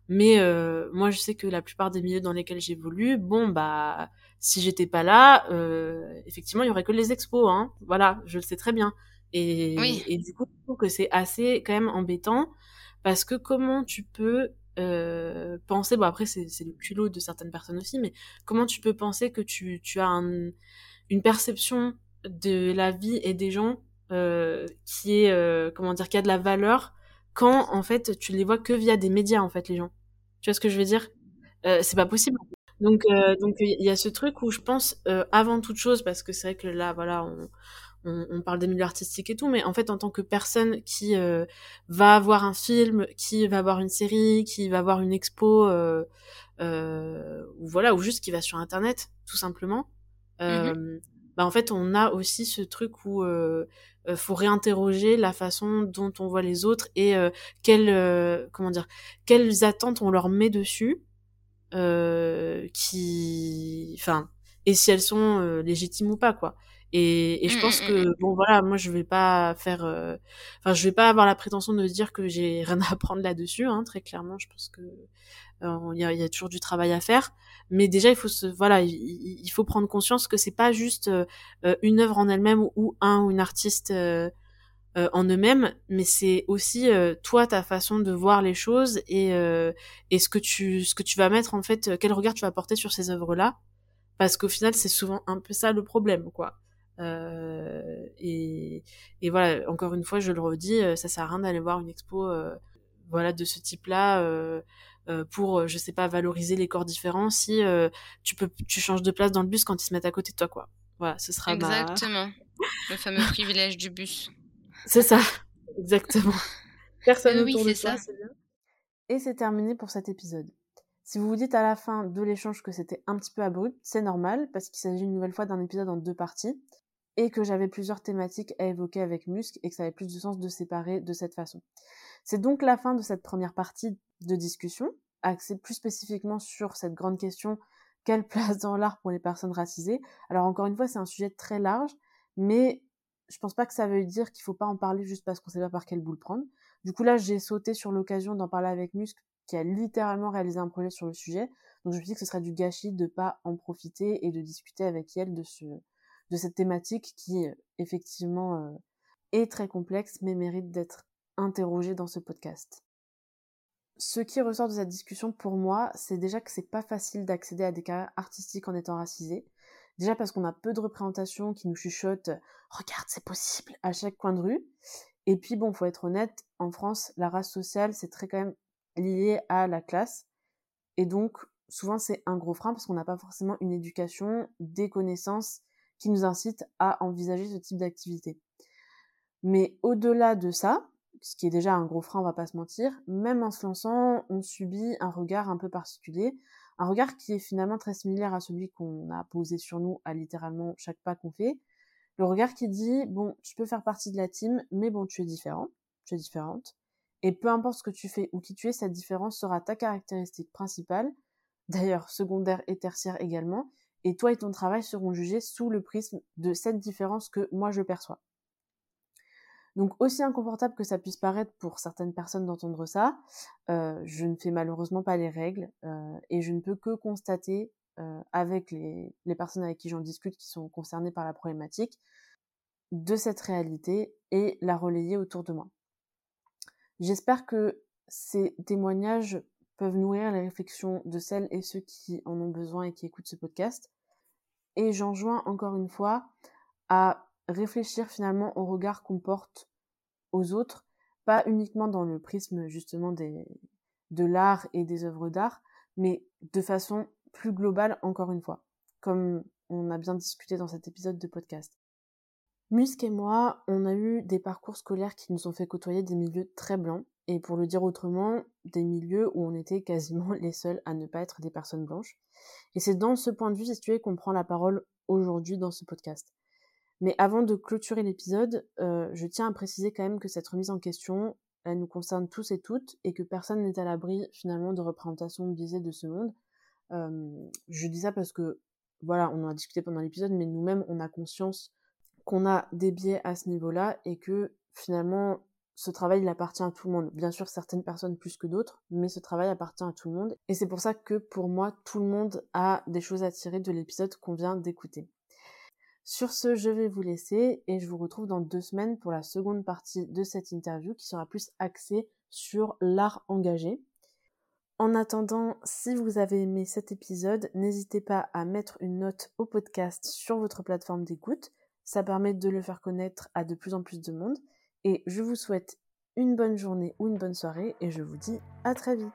Mais euh, moi, je sais que la plupart des milieux dans lesquels j'évolue, bon, bah, si j'étais pas là, euh, effectivement, il y aurait que les expos, hein. Voilà, je le sais très bien. Et, et du coup, je trouve que c'est assez quand même embêtant parce que comment tu peux euh, penser, bon après c'est le culot de certaines personnes aussi, mais comment tu peux penser que tu, tu as une perception de la vie et des gens euh, qui est, euh, comment dire, qui a de la valeur quand en fait tu les vois que via des médias en fait les gens. Tu vois ce que je veux dire? Euh, C'est pas possible. Donc, euh, donc il y a ce truc où je pense euh, avant toute chose, parce que c'est vrai que là, voilà, on, on, on, parle des milieux artistiques et tout, mais en fait, en tant que personne qui va voir un film, qui va voir une série, qui va voir une expo, ou voilà, ou juste qui va sur Internet, tout simplement. Mmh bah en fait, on a aussi ce truc où euh, faut réinterroger la façon dont on voit les autres et euh, quelles euh, comment dire quelles attentes on leur met dessus euh, qui enfin et si elles sont légitimes ou pas quoi. Et, et je mmh, pense mmh, que mmh. bon voilà moi je vais pas faire enfin je vais pas avoir la prétention de dire que j'ai rien à apprendre là-dessus hein, très clairement. Je pense que il y, a, y, a, toujours du travail à faire mais déjà il faut se voilà il, faut prendre conscience que c'est pas juste euh, une œuvre en elle-même ou, un ou une artiste euh, euh, en eux-mêmes mais c'est aussi toi ta façon de voir les choses et et ce que tu ce que tu vas mettre en fait quel regard tu vas porter sur ces œuvres là parce qu'au final c'est souvent un peu ça le problème quoi. Et, et voilà encore une fois je le redis ça sert à rien d'aller voir une expo voilà de ce type là euh, pour, euh, je sais pas, valoriser les corps différents si euh, tu peux, tu changes de place dans le bus quand ils se mettent à côté de toi, quoi. Voilà, ce sera Exactement. Le fameux privilège du bus. C'est ça, exactement. Personne euh, oui, autour de ça. bien. Et c'est terminé pour cet épisode. Si vous vous dites à la fin de l'échange que c'était un petit peu abrupt, c'est normal, parce qu'il s'agit une nouvelle fois d'un épisode en deux parties, et que j'avais plusieurs thématiques à évoquer avec Musc, et que ça avait plus de sens de séparer de cette façon. C'est donc la fin de cette première partie de discussion, axée plus spécifiquement sur cette grande question quelle place dans l'art pour les personnes racisées Alors encore une fois, c'est un sujet très large, mais je pense pas que ça veut dire qu'il faut pas en parler juste parce qu'on sait pas par quelle boule prendre. Du coup là, j'ai sauté sur l'occasion d'en parler avec Musk, qui a littéralement réalisé un projet sur le sujet. Donc je me suis dit que ce serait du gâchis de pas en profiter et de discuter avec elle de ce de cette thématique qui effectivement euh, est très complexe mais mérite d'être interrogée dans ce podcast ce qui ressort de cette discussion pour moi, c'est déjà que c'est pas facile d'accéder à des carrières artistiques en étant racisé. Déjà parce qu'on a peu de représentations qui nous chuchotent regarde, c'est possible à chaque coin de rue. Et puis bon, faut être honnête, en France, la race sociale, c'est très quand même lié à la classe. Et donc, souvent, c'est un gros frein parce qu'on n'a pas forcément une éducation, des connaissances qui nous incitent à envisager ce type d'activité. Mais au-delà de ça, ce qui est déjà un gros frein, on va pas se mentir, même en se lançant, on subit un regard un peu particulier, un regard qui est finalement très similaire à celui qu'on a posé sur nous à littéralement chaque pas qu'on fait. Le regard qui dit, bon, tu peux faire partie de la team, mais bon, tu es différent, tu es différente. Et peu importe ce que tu fais ou qui tu es, cette différence sera ta caractéristique principale, d'ailleurs secondaire et tertiaire également, et toi et ton travail seront jugés sous le prisme de cette différence que moi je perçois. Donc aussi inconfortable que ça puisse paraître pour certaines personnes d'entendre ça, euh, je ne fais malheureusement pas les règles euh, et je ne peux que constater euh, avec les, les, personnes avec qui j'en discute qui sont concernées par la problématique de cette réalité et la relayer autour de moi. J'espère que ces témoignages peuvent nourrir les réflexions de celles et ceux qui en ont besoin et qui écoutent ce podcast. Et j'enjoins encore une fois à réfléchir finalement au regard qu'on porte aux autres, pas uniquement dans le prisme justement de l'art et des œuvres d'art, mais de façon plus globale encore une fois, comme on a bien discuté dans cet épisode de podcast. Musk et moi, on a eu des parcours scolaires qui nous ont fait côtoyer des milieux très blancs, et pour le dire autrement, des milieux où on était quasiment les seuls à ne pas être des personnes blanches. Et c'est dans ce point de vue situé qu'on prend la parole aujourd'hui dans ce podcast. Mais avant de clôturer l'épisode, euh, je tiens à préciser quand même que cette remise en question, elle nous concerne tous et toutes, et que personne n'est à l'abri finalement de représentations biaisées de ce monde. Je dis ça parce que, voilà, on en a discuté pendant l'épisode, mais nous-mêmes, on a conscience qu'on a des biais à ce niveau-là, et que finalement, ce travail, il appartient à tout le monde. Bien sûr, certaines personnes plus que d'autres, mais ce travail appartient à tout le monde. Et c'est pour ça que pour moi, tout le monde a des choses à tirer de l'épisode qu'on vient d'écouter. Sur ce, je vais vous laisser et je vous retrouve dans deux semaines pour la seconde partie de cette interview qui sera plus axée sur l'art engagé. En attendant, si vous avez aimé cet épisode, n'hésitez pas à mettre une note au podcast sur votre plateforme d'écoute. Ça permet de le faire connaître à de plus en plus de monde. Et je vous souhaite une bonne journée ou une bonne soirée et je vous dis à très vite.